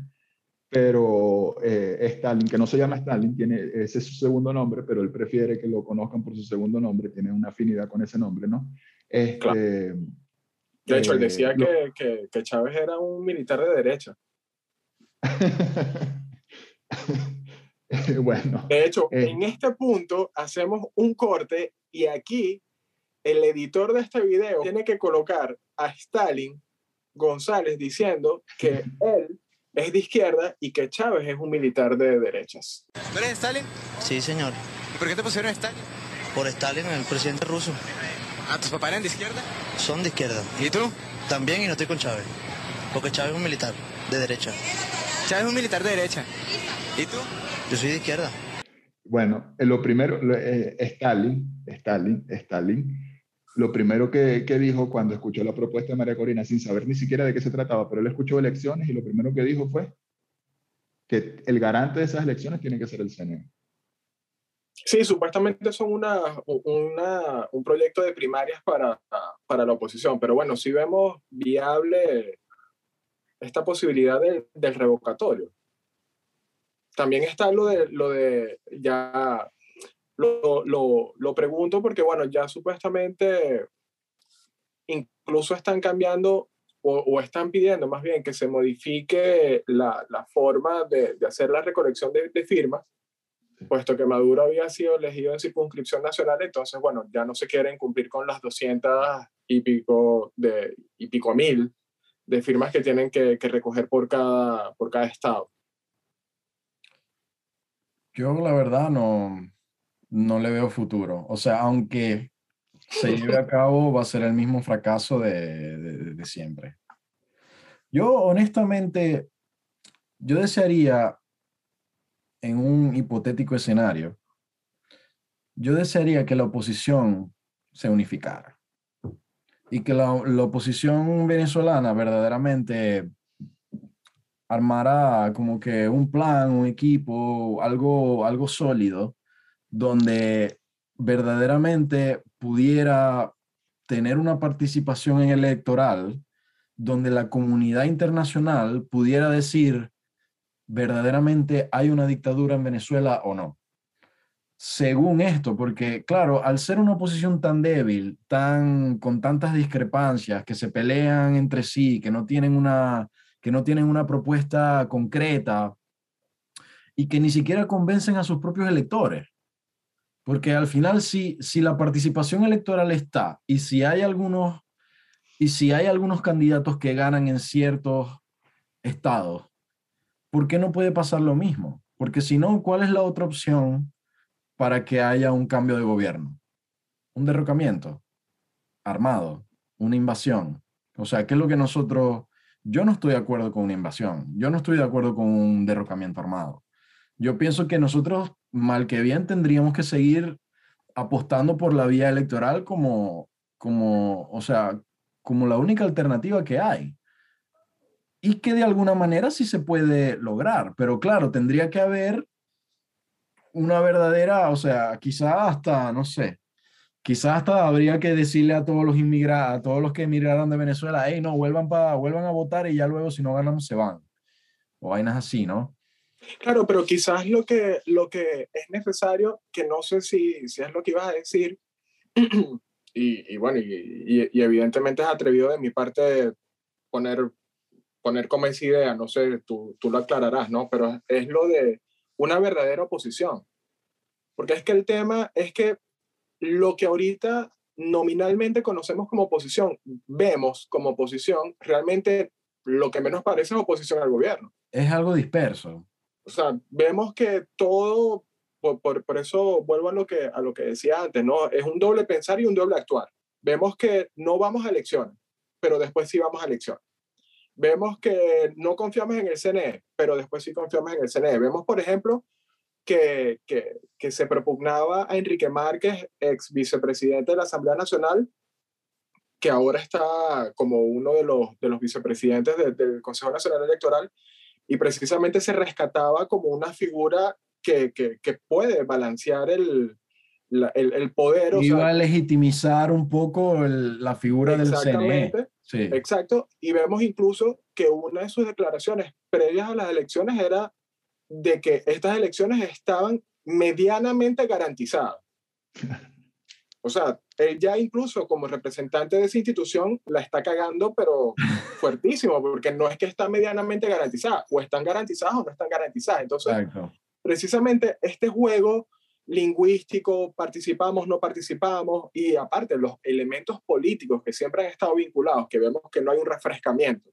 pero eh, Stalin, que no se llama Stalin, tiene, ese es su segundo nombre, pero él prefiere que lo conozcan por su segundo nombre, tiene una afinidad con ese nombre, ¿no? Este, Claro. De hecho, él eh, decía lo- que, que, que Chávez era un militar de derecha. bueno, De hecho, Eh. en este punto hacemos un corte y aquí el editor de este video tiene que colocar a Stalin González diciendo que él es de izquierda y que Chávez es un militar de derechas. ¿Tú eres Stalin? Sí, señor. ¿Y por qué te pusieron Stalin? Por Stalin, el presidente ruso. ¿A tus papás eran de izquierda? Son de izquierda. ¿Y tú? También y no estoy con Chávez. Porque Chávez es un militar de derecha. Chávez es un militar de derecha. ¿Y tú? Yo soy de izquierda. Bueno, eh, lo primero, lo- eh, Stalin, Stalin, Stalin, lo primero que, que dijo cuando escuchó la propuesta de María Corina, sin saber ni siquiera de qué se trataba, pero él escuchó elecciones y lo primero que dijo fue que el garante de esas elecciones tiene que ser el CNE. Sí, supuestamente son una, una- un proyecto de primarias para, para la oposición, pero bueno, sí vemos viable esta posibilidad de- del revocatorio. También está lo de, lo de ya, lo, lo, lo pregunto porque bueno, ya supuestamente incluso están cambiando o, o están pidiendo más bien que se modifique la, la forma de, de hacer la recolección de, de firmas puesto que Maduro había sido elegido en circunscripción nacional, entonces, bueno, ya no se quieren cumplir con las 200 y pico, de, y pico mil de firmas que tienen que, que recoger por cada, por cada estado. Yo la verdad no, no le veo futuro. O sea, aunque se lleve a cabo, va a ser el mismo fracaso de, de- de siempre. Yo honestamente, yo desearía en un hipotético escenario, yo desearía que la oposición se unificara y que la, oposición venezolana verdaderamente armara como que un plan, un equipo, algo, algo sólido, donde verdaderamente pudiera tener una participación en electoral, donde la comunidad internacional pudiera decir verdaderamente hay una dictadura en Venezuela o no. Según esto, porque claro, al ser una oposición tan débil, tan con tantas discrepancias, que se pelean entre sí, que no tienen una que no tienen una propuesta concreta y que ni siquiera convencen a sus propios electores. Porque al final, si, si la participación electoral está y si hay algunos y si hay algunos candidatos que ganan en ciertos estados, ¿por qué no puede pasar lo mismo? Porque si no, ¿cuál es la otra opción para que haya un cambio de gobierno? Un derrocamiento armado, una invasión. O sea, ¿qué es lo que nosotros yo no estoy de acuerdo con una invasión, yo no estoy de acuerdo con un derrocamiento armado. Yo pienso que nosotros, mal que bien, tendríamos que seguir apostando por la vía electoral como, como, o sea, como la única alternativa que hay. Y que de alguna manera sí se puede lograr, pero claro, tendría que haber una verdadera, o sea, quizá hasta, no sé, quizás hasta habría que decirle a todos los inmigrantes, a todos los que emigraron de Venezuela, hey, no, vuelvan, para vuelvan a votar y ya luego si no ganamos se van. O vainas así, ¿no? Claro, pero quizás lo que, lo que es necesario, que no sé si, si es lo que ibas a decir, y, y, bueno, y, y, evidentemente es atrevido de mi parte poner, poner como esa idea, no sé, tú, tú lo aclararás, ¿no? Pero es lo de una verdadera oposición. Porque es que el tema es que lo que ahorita nominalmente conocemos como oposición, vemos como oposición, realmente lo que menos parece es oposición al gobierno. Es algo disperso. O sea, vemos que todo, por, por, eso vuelvo a lo, que, a lo que decía antes, ¿no? Es un doble pensar y un doble actuar. Vemos que no vamos a elecciones, pero después sí vamos a elecciones. Vemos que no confiamos en el CNE, pero después sí confiamos en el CNE. Vemos, por ejemplo, que, que, que, se propugnaba a Enrique Márquez, ex vicepresidente de la Asamblea Nacional, que ahora está como uno de los, de los vicepresidentes del Consejo Nacional Electoral, y precisamente se rescataba como una figura que, que, que puede balancear el, el, el, poder. Iba o sea, a legitimizar un poco el, la figura del CNE. Sí. Exacto, y vemos incluso que una de sus declaraciones previas a las elecciones era de que estas elecciones estaban medianamente garantizadas. O sea, él ya incluso como representante de esa institución la está cagando, pero fuertísimo, porque no es que está medianamente garantizada, o están garantizadas o no están garantizadas. Entonces, Exacto. precisamente este juego lingüístico, participamos, no participamos, y aparte los elementos políticos que siempre han estado vinculados, que vemos que no hay un refrescamiento,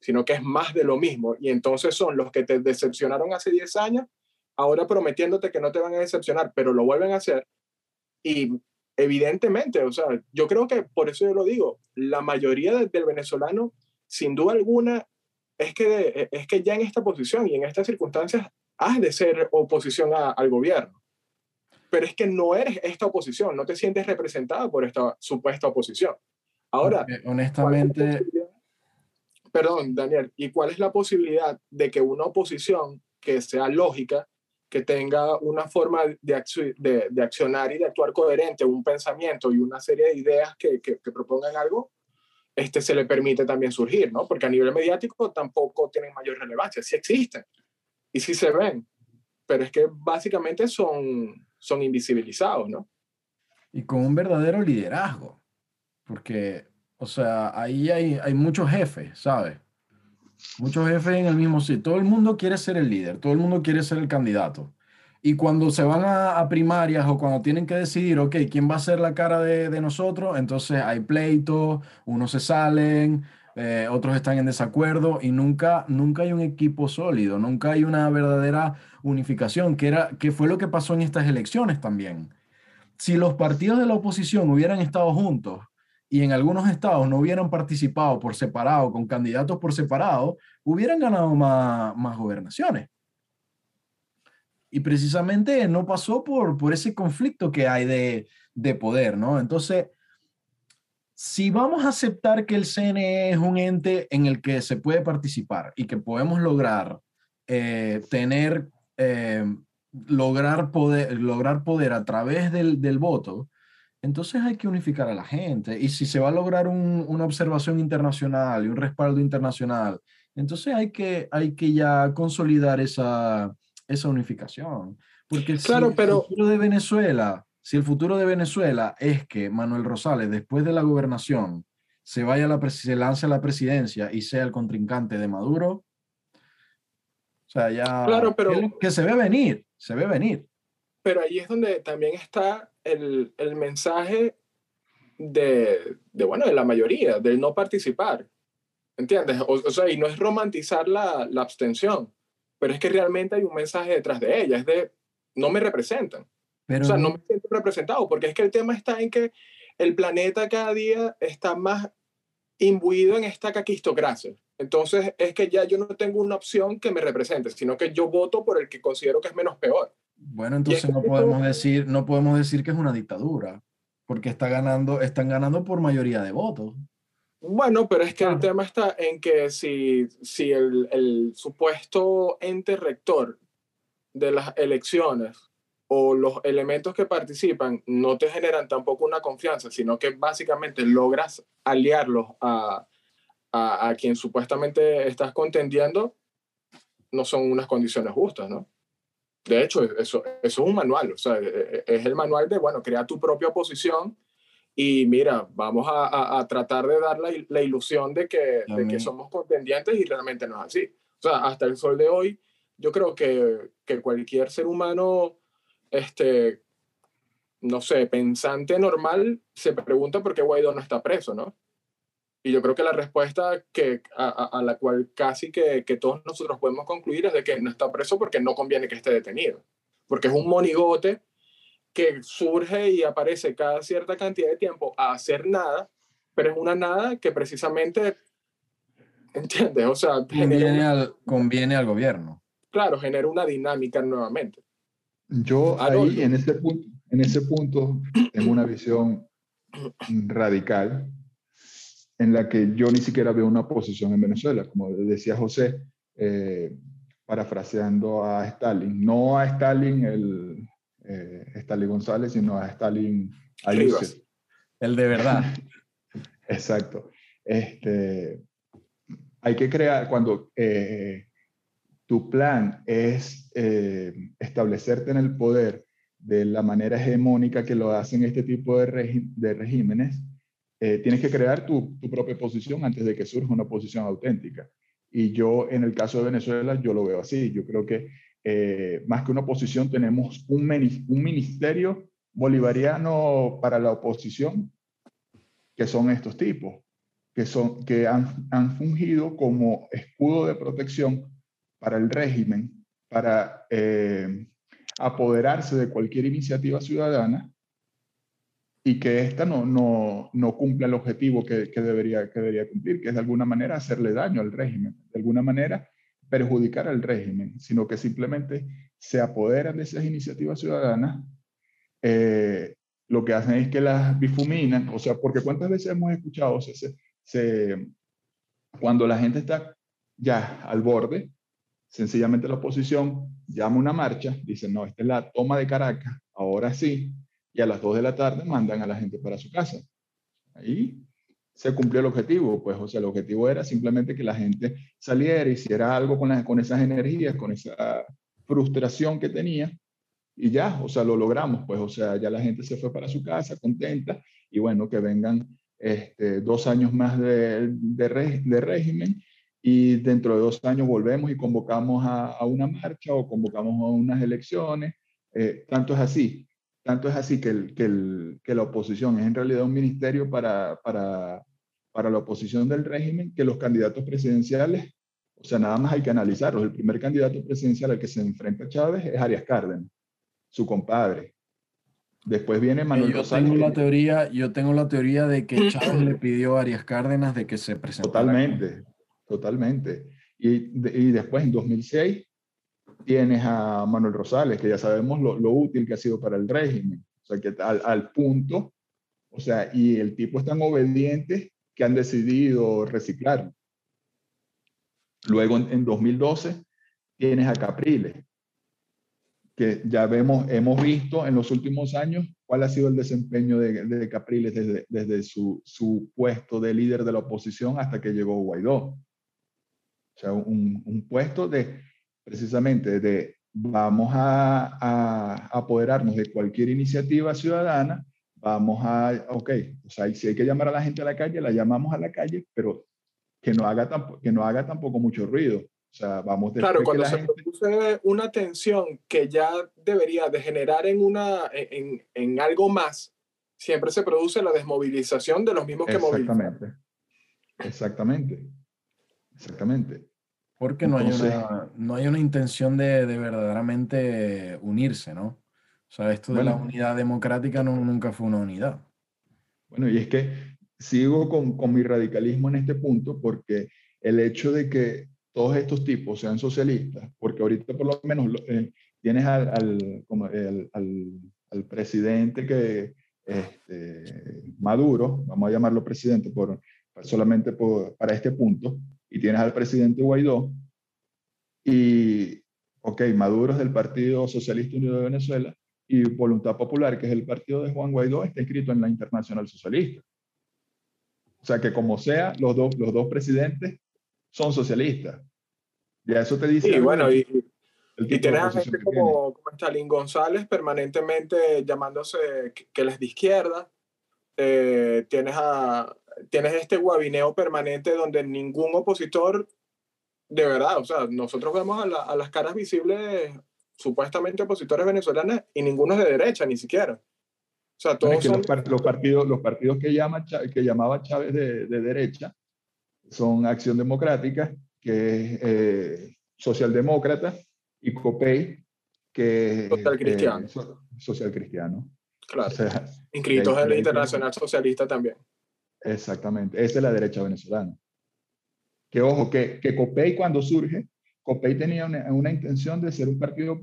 sino que es más de lo mismo. Y entonces son los que te decepcionaron hace 10 años, ahora prometiéndote que no te van a decepcionar, pero lo vuelven a hacer. Y evidentemente, o sea, yo creo que por eso yo lo digo, la mayoría del, del venezolano, sin duda alguna, es que, es que ya en esta posición y en estas circunstancias has de ser oposición a, al gobierno. Pero es que no eres esta oposición, no te sientes representada por esta supuesta oposición. Ahora, Porque, honestamente, Perdón, Daniel, ¿y cuál es la posibilidad de que una oposición que sea lógica, que tenga una forma de, de, de accionar y de actuar coherente, un pensamiento y una serie de ideas que, que, que, propongan algo, este, se le permite también surgir, ¿no? Porque a nivel mediático tampoco tienen mayor relevancia, sí existen y sí se ven, pero es que básicamente son, son invisibilizados, ¿no? Y con un verdadero liderazgo, porque o sea, ahí hay, hay muchos jefes, ¿sabes? Muchos jefes en el mismo sitio. Todo el mundo quiere ser el líder, todo el mundo quiere ser el candidato. Y cuando se van a, primarias o cuando tienen que decidir, ok, ¿quién va a ser la cara de, de nosotros? Entonces hay pleitos, unos se salen, eh, otros están en desacuerdo y nunca, nunca hay un equipo sólido, nunca hay una verdadera unificación, que, era, que fue lo que pasó en estas elecciones también. Si los partidos de la oposición hubieran estado juntos, y en algunos estados no hubieran participado por separado, con candidatos por separado, hubieran ganado más, más gobernaciones. y precisamente no pasó por, por ese conflicto que hay de, de poder, ¿no? Entonces, si vamos a aceptar que el CNE es un ente en el que se puede participar y que podemos lograr eh, tener, eh, lograr, poder, lograr poder a través del, del, voto, entonces hay que unificar a la gente. Y si se va a lograr un, una observación internacional y un respaldo internacional, entonces hay que, hay que ya consolidar esa, esa unificación. Porque claro, si pero... el futuro de Venezuela, si el futuro de Venezuela es que Manuel Rosales, después de la gobernación, se vaya a la se lance a la presidencia y sea el contrincante de Maduro, o sea, ya claro, pero, que se ve venir, se ve venir. Pero ahí es donde también está el, el mensaje de, de, bueno, de la mayoría, del no participar. ¿Entiendes? O, o sea, y no es romantizar la, la abstención, pero es que realmente hay un mensaje detrás de ella, es de, no me representan. Pero o sea, no me siento representado, porque es que el tema está en que el planeta cada día está más imbuido en esta caquistocracia. Entonces, es que ya yo no tengo una opción que me represente, sino que yo voto por el que considero que es menos peor. Bueno, entonces no podemos decir, no podemos decir que es una dictadura, porque está ganando, están ganando por mayoría de votos. Bueno, pero es que el tema está en que si, si el, el supuesto ente rector de las elecciones o los elementos que participan no te generan tampoco una confianza, sino que básicamente logras aliarlos a, a, a, quien supuestamente estás contendiendo, no son unas condiciones justas, ¿no? De hecho, eso, eso es un manual, o sea, es el manual de, bueno, crea tu propia oposición y mira, vamos a, a, a tratar de dar la, la ilusión de que, de que somos contendientes y realmente no es así. O sea, hasta el sol de hoy, yo creo que, que cualquier ser humano este, no sé, pensante normal se pregunta por qué Guaidó no está preso, ¿no? Y yo creo que la respuesta que, a, a la cual casi que, que, todos nosotros podemos concluir es de que no está preso porque no conviene que esté detenido. Porque es un monigote que surge y aparece cada cierta cantidad de tiempo a hacer nada, pero es una nada que precisamente, ¿entiendes? O sea, conviene, una, al, conviene al gobierno. Claro, genera una dinámica nuevamente. Yo ahí, en ese, punto, en ese punto, tengo una visión radical en la que yo ni siquiera veo una oposición en Venezuela, como decía José, eh, parafraseando a Stalin, no a Stalin, el eh, Stalin González, sino a Stalin Ayuso. El de verdad. Exacto. Este, hay que crear, cuando eh, tu plan es eh, establecerte en el poder de la manera hegemónica que lo hacen este tipo de, de regímenes, eh, tienes que crear tu, tu, propia posición antes de que surja una posición auténtica. Y yo, en el caso de Venezuela, yo lo veo así. Yo creo que eh, más que una oposición, tenemos un, un ministerio bolivariano para la oposición, que son estos tipos, que, son, que han, han fungido como escudo de protección para el régimen, para eh, apoderarse de cualquier iniciativa ciudadana y que ésta no, no, no cumpla el objetivo que, que, debería, que debería cumplir, que es de alguna manera hacerle daño al régimen, de alguna manera perjudicar al régimen, sino que simplemente se apoderan de esas iniciativas ciudadanas, eh, lo que hacen es que las difuminan, o sea, porque cuántas veces hemos escuchado, se, se, cuando la gente está ya al borde, sencillamente la oposición llama una marcha, dice, no, esta es la toma de Caracas, ahora sí, y a las 2 de la tarde mandan a la gente para su casa. Ahí se cumplió el objetivo, pues, o sea, el objetivo era simplemente que la gente saliera, hiciera algo con, la, con esas energías, con esa frustración que tenía, y ya, o sea, lo logramos, pues, o sea, ya la gente se fue para su casa contenta, y bueno, que vengan este, dos años más de, de régimen, y dentro de dos años volvemos y convocamos a, a una marcha o convocamos a unas elecciones. Eh, tanto es así, tanto es así que, el, que, el, que, la oposición es en realidad un ministerio para, para, para la oposición del régimen, que los candidatos presidenciales, o sea, nada más hay que analizarlos. El primer candidato presidencial al que se enfrenta Chávez es Arias Cárdenas, su compadre. Después viene Manuel yo Rosales. Tengo la teoría, yo tengo la teoría de que Chávez le pidió a Arias Cárdenas de que se presentara. Totalmente, totalmente. Y, de, y, después, en 2006, tienes a Manuel Rosales, que ya sabemos lo, lo útil que ha sido para el régimen. O sea, que al, al punto, o sea, y el tipo es tan obediente que han decidido reciclarlo. Luego, en, en 2012, tienes a Capriles, que ya vemos, hemos visto en los últimos años cuál ha sido el desempeño de, de Capriles desde, desde su, su, puesto de líder de la oposición hasta que llegó Guaidó. Sea, un, un puesto de, precisamente, de vamos a, a, apoderarnos de cualquier iniciativa ciudadana, vamos a, ok, o sea, si hay que llamar a la gente a la calle, la llamamos a la calle, pero que no haga, tampoco, que no haga tampoco mucho ruido. O sea, vamos Claro, cuando se gente... produce una tensión que ya debería degenerar en, una, en, en, algo más, siempre se produce la desmovilización de los mismos que movilizan. Exactamente. Exactamente. Exactamente. Porque no, hay una, no hay una intención de, de, verdaderamente unirse, ¿no? O sea, esto de bueno, la unidad democrática no, nunca fue una unidad. Bueno, y es que sigo con, con mi radicalismo en este punto porque el hecho de que todos estos tipos sean socialistas, porque ahorita por lo menos eh, tienes al, al, como el, al, al, presidente que, este, Maduro, vamos a llamarlo presidente por, solamente por, para este punto, y tienes al presidente Guaidó, y, ok, Maduro es del Partido Socialista Unido de Venezuela, y Voluntad Popular, que es el partido de Juan Guaidó, está inscrito en la Internacional Socialista. O sea que como sea, los dos, los dos presidentes son socialistas. Ya eso te dice. Y bueno, y, y tienes a gente como, como Stalin González permanentemente llamándose que, que les de izquierda. Eh, tienes, a, tienes este guabineo permanente donde ningún opositor, de verdad, o sea, nosotros vemos a, la, a las caras visibles supuestamente opositores venezolanos y ninguno es de derecha, ni siquiera. O sea, todos es que son... los, los, partidos, los partidos que, llama, que llamaba Chávez de, de derecha son Acción Democrática, que es eh, Socialdemócrata, y COPEI, que es Social Cristiano. Eh, social Cristiano. Claro. O sea, Inscritos en la Internacional Socialista también. Exactamente. Esa es la derecha venezolana. Que ojo, que, que cuando surge, tenía una, una, intención de ser un partido,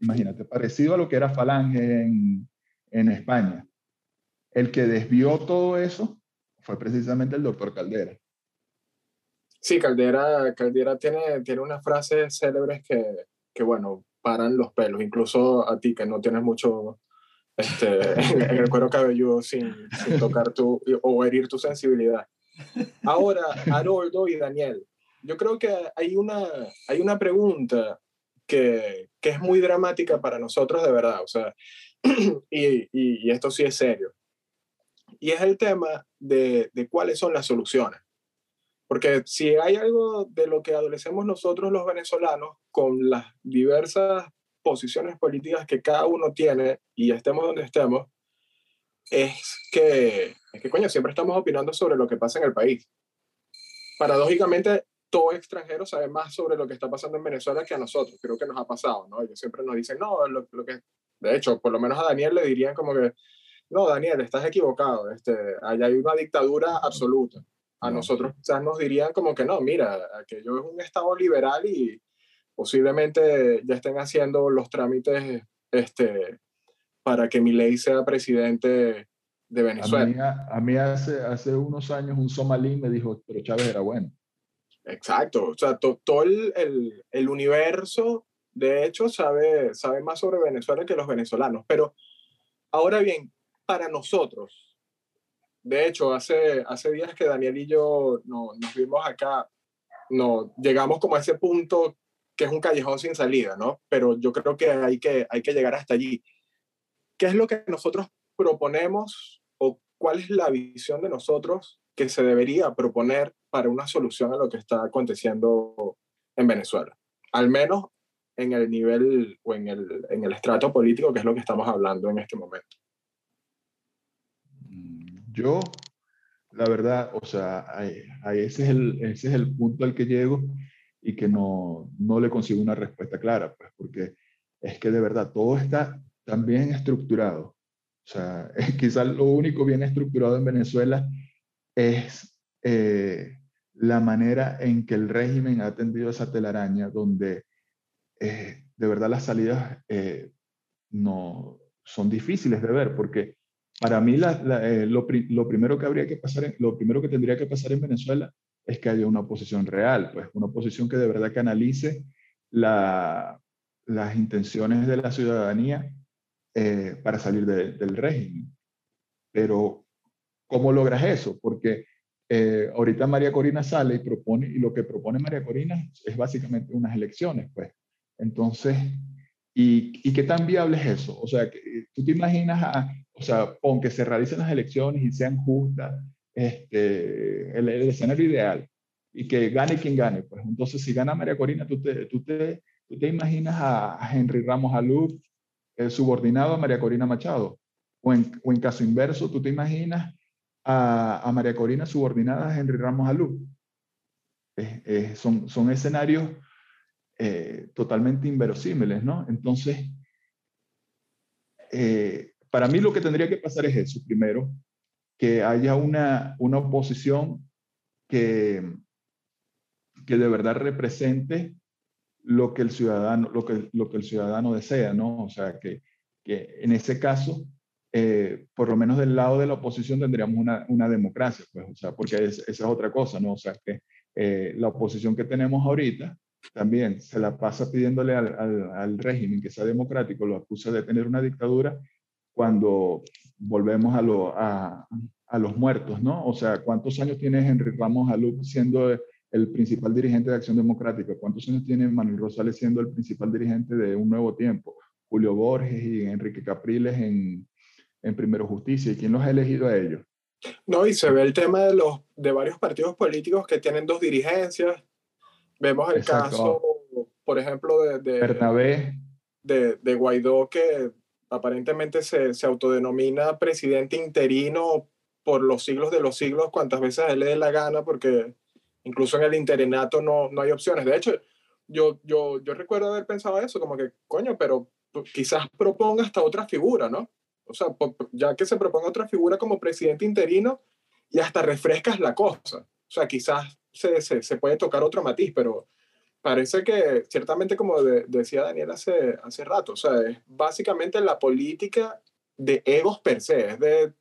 imagínate, parecido a lo que era Falange en, en España. El que desvió todo eso fue precisamente el doctor Caldera. Sí, Caldera, Caldera tiene, tiene unas frases célebres que, que, bueno, paran los pelos, incluso a ti que no tienes mucho este, en el cuero cabelludo sin, sin tocar tu o herir tu sensibilidad. Ahora, Haroldo y Daniel, yo creo que hay una, hay una pregunta que, que es muy dramática para nosotros de verdad, o sea, y, y, y esto sí es serio, y es el tema de, de cuáles son las soluciones. Porque si hay algo de lo que adolecemos nosotros los venezolanos con las diversas posiciones políticas que cada uno tiene y estemos donde estemos, es que, es que coño, siempre estamos opinando sobre lo que pasa en el país. Paradójicamente, todo extranjero sabe más sobre lo que está pasando en Venezuela que a nosotros. Creo que nos ha pasado, ¿no? Ellos siempre nos dicen, no, lo, lo que... De hecho, por lo menos a Daniel le dirían como que, no, Daniel, estás equivocado, este, allá hay una dictadura absoluta a nosotros quizás nos dirían como que no, mira, aquello es un Estado liberal y posiblemente ya estén haciendo los trámites este, para que mi ley sea presidente de Venezuela. A mí, a, mí, hace, hace unos años un somalí me dijo, pero Chávez era bueno. Exacto, o sea, to, todo el, el, el, universo, de hecho, sabe, sabe más sobre Venezuela que los venezolanos. Pero ahora bien, para nosotros, de hecho, hace, hace días que Daniel y yo no, nos vimos acá, no, llegamos como a ese punto que es un callejón sin salida, ¿no? Pero yo creo que hay que, hay que llegar hasta allí. ¿Qué es lo que nosotros proponemos o cuál es la visión de nosotros que se debería proponer para una solución a lo que está aconteciendo en Venezuela? Al menos en el nivel o en el, en el estrato político, que es lo que estamos hablando en este momento. Yo, la verdad, o sea, ese, es el, ese es el punto al que llego y que no, no le consigo una respuesta clara, pues, porque es que de verdad todo está tan bien estructurado. O sea, quizás lo único bien estructurado en Venezuela es eh, la manera en que el régimen ha atendido esa telaraña, donde eh, de verdad las salidas eh, no son difíciles de ver, porque para mí eh, lo, primero que habría que pasar, lo primero que tendría que pasar en Venezuela es que haya una oposición real, pues una oposición que de verdad canalice las intenciones de la ciudadanía para salir del régimen. Pero, ¿cómo logras eso? Porque ahorita María Corina sale y propone, y lo que propone María Corina es básicamente unas elecciones, pues. Entonces, ¿y, qué tan viable es eso? O sea, tú te imaginas, o sea, aunque se realicen las elecciones y sean justas, este, el, escenario ideal, y que gane quien gane. Pues entonces, si gana María Corina, tú te, tú te, tú te imaginas a, Henry Ramos Alud eh, subordinado a María Corina Machado. O en, o en, caso inverso, tú te imaginas a, María Corina subordinada a Henry Ramos Alud. son, son escenarios eh, totalmente inverosímiles, ¿no? Entonces, eh, para mí lo que tendría que pasar es eso, primero, que haya una, una oposición que, que de verdad represente lo que el ciudadano, lo que, lo que el ciudadano desea, ¿no? O sea, que, que en ese caso, eh, por lo menos del lado de la oposición tendríamos una, una democracia, pues, o sea, porque esa es otra cosa, ¿no? O sea, que la oposición que tenemos ahorita también se la pasa pidiéndole al, régimen que sea democrático, lo acusa de tener una dictadura cuando volvemos a, a, los muertos, ¿no? O sea, ¿cuántos años tiene Henry Ramos Alú siendo el principal dirigente de Acción Democrática? ¿Cuántos años tiene Manuel Rosales siendo el principal dirigente de Un Nuevo Tiempo? Julio Borges y Enrique Capriles en, en Primero Justicia. ¿Y quién los ha elegido a ellos? No, y se ve el tema de, los, de varios partidos políticos que tienen dos dirigencias, Vemos el caso, por ejemplo, de, de, de, de, Guaidó, que aparentemente se, se, autodenomina presidente interino por los siglos de los siglos, cuantas veces él le dé la gana, porque incluso en el interinato no, no hay opciones. De hecho, yo, yo, yo recuerdo haber pensado eso, como que, coño, pero quizás proponga hasta otra figura, ¿no? O sea, ya que se proponga otra figura como presidente interino y hasta refrescas la cosa. O sea, quizás se, se, puede tocar otro matiz, pero parece que ciertamente, como decía Daniel hace, hace rato, o sea, es básicamente la política de egos per se, es de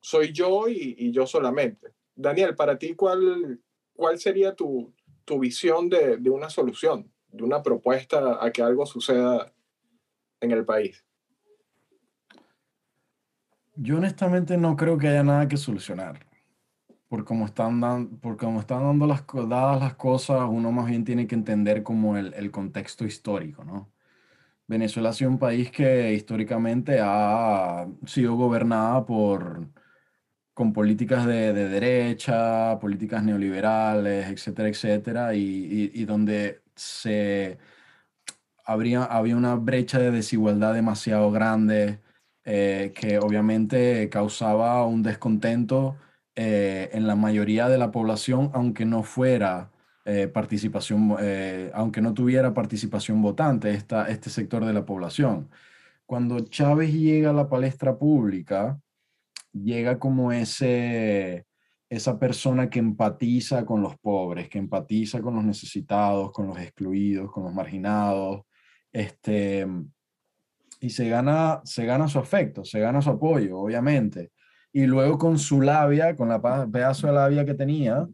soy yo y, y yo solamente. Daniel, para ti, ¿cuál, cuál sería tu, tu visión de, de, una solución, de una propuesta a que algo suceda en el país? Yo honestamente no creo que haya nada que solucionar por cómo están, dando, por cómo están dando las, dadas las cosas, uno más bien tiene que entender como el, el contexto histórico, ¿no? Venezuela ha sido un país que históricamente ha sido gobernada por, con políticas de, de derecha, políticas neoliberales, etcétera, etcétera, y, y, donde se habría, había una brecha de desigualdad demasiado grande eh, que obviamente causaba un descontento eh, en la mayoría de la población, aunque no fuera eh, participación, eh, aunque no tuviera participación votante esta, este sector de la población. Cuando Chávez llega a la palestra pública, llega como ese, esa persona que empatiza con los pobres, que empatiza con los necesitados, con los excluidos, con los marginados, este, y se gana, se gana su afecto, se gana su apoyo, obviamente y luego con su labia, con la pedazo de labia que tenía,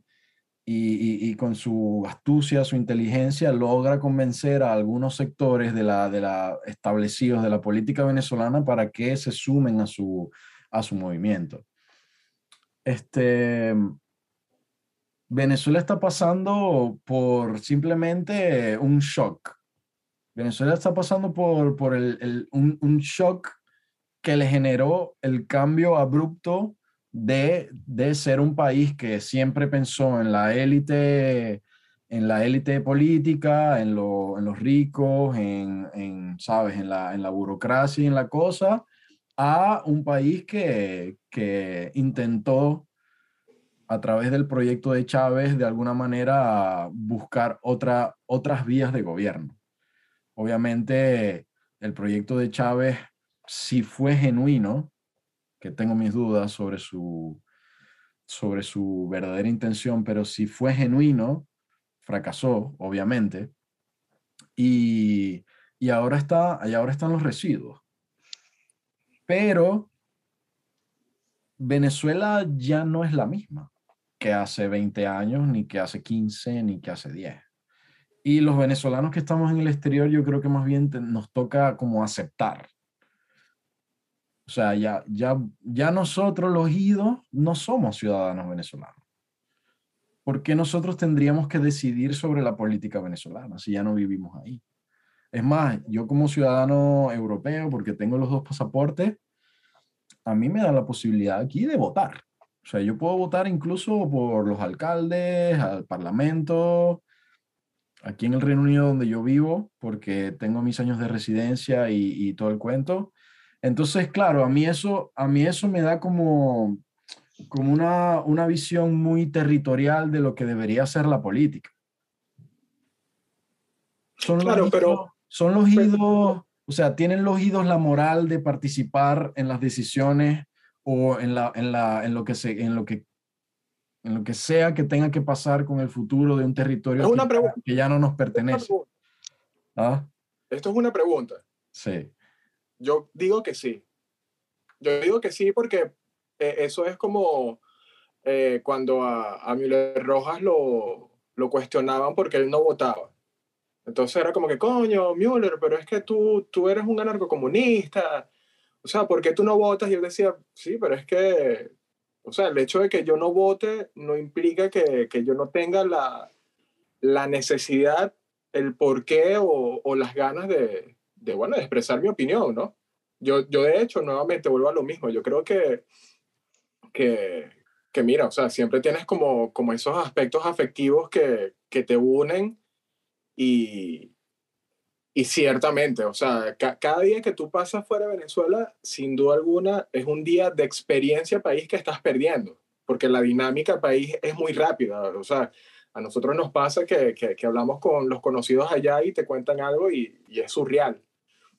y, y, con su astucia, su inteligencia, logra convencer a algunos sectores de la, de la establecidos de la política venezolana para que se sumen a su, a su movimiento. Este, Venezuela está pasando por simplemente un shock. Venezuela está pasando por, por el, el, un, un shock que le generó el cambio abrupto de, de ser un país que siempre pensó en la élite en la élite política, en, lo, en, los ricos, en, en, ¿sabes? En la, en la burocracia y en la cosa, a un país que, que intentó a través del proyecto de Chávez de alguna manera buscar otra, otras vías de gobierno. Obviamente el proyecto de Chávez si fue genuino, que tengo mis dudas sobre su, sobre su verdadera intención, pero si fue genuino, fracasó, obviamente. y, y ahora, está, y ahora están los residuos. Pero Venezuela ya no es la misma que hace 20 años, ni que hace 15, ni que hace 10. Y los venezolanos que estamos en el exterior, yo creo que más bien nos toca como aceptar. O sea, ya, ya, ya nosotros los idos no somos ciudadanos venezolanos. ¿Por qué nosotros tendríamos que decidir sobre la política venezolana si ya no vivimos ahí? Es más, yo como ciudadano europeo, porque tengo los dos pasaportes, a mí me da la posibilidad aquí de votar. O sea, yo puedo votar incluso por los alcaldes, al parlamento, aquí en el Reino Unido donde yo vivo, porque tengo mis años de residencia y, todo el cuento. Entonces, claro, a mí eso, a mí eso me da como, como una, una visión muy territorial de lo que debería ser la política. Son claro, pero... Son los idos o sea, ¿tienen los idos la moral de participar en las decisiones o en, la, en, la, en, lo, que se, en, lo, que, en lo que sea que tenga que pasar con el futuro de un territorio que, ya no nos pertenece? ¿Ah? Esto es una pregunta. Sí. Yo digo que sí. Yo digo que sí porque eh, eso es como eh, cuando a, a Müller Rojas lo, lo cuestionaban porque él no votaba. Entonces era como que, coño, Müller, pero es que tú, tú eres un anarcocomunista. O sea, ¿por qué tú no votas? Y él decía, sí, pero es que, o sea, el hecho de que yo no vote no implica que, que yo no tenga la, la necesidad, el porqué o, o las ganas de, de, bueno, de expresar mi opinión, ¿no? Yo, yo de hecho, nuevamente vuelvo a lo mismo. Yo creo que, que, que mira, o sea, siempre tienes como, como esos aspectos afectivos que, que te unen y, y ciertamente, o sea, cada día que tú pasas fuera de Venezuela, sin duda alguna, es un día de experiencia país que estás perdiendo, porque la dinámica país es muy rápida. O sea, a nosotros nos pasa que, que, hablamos con los conocidos allá y te cuentan algo y, y es surreal.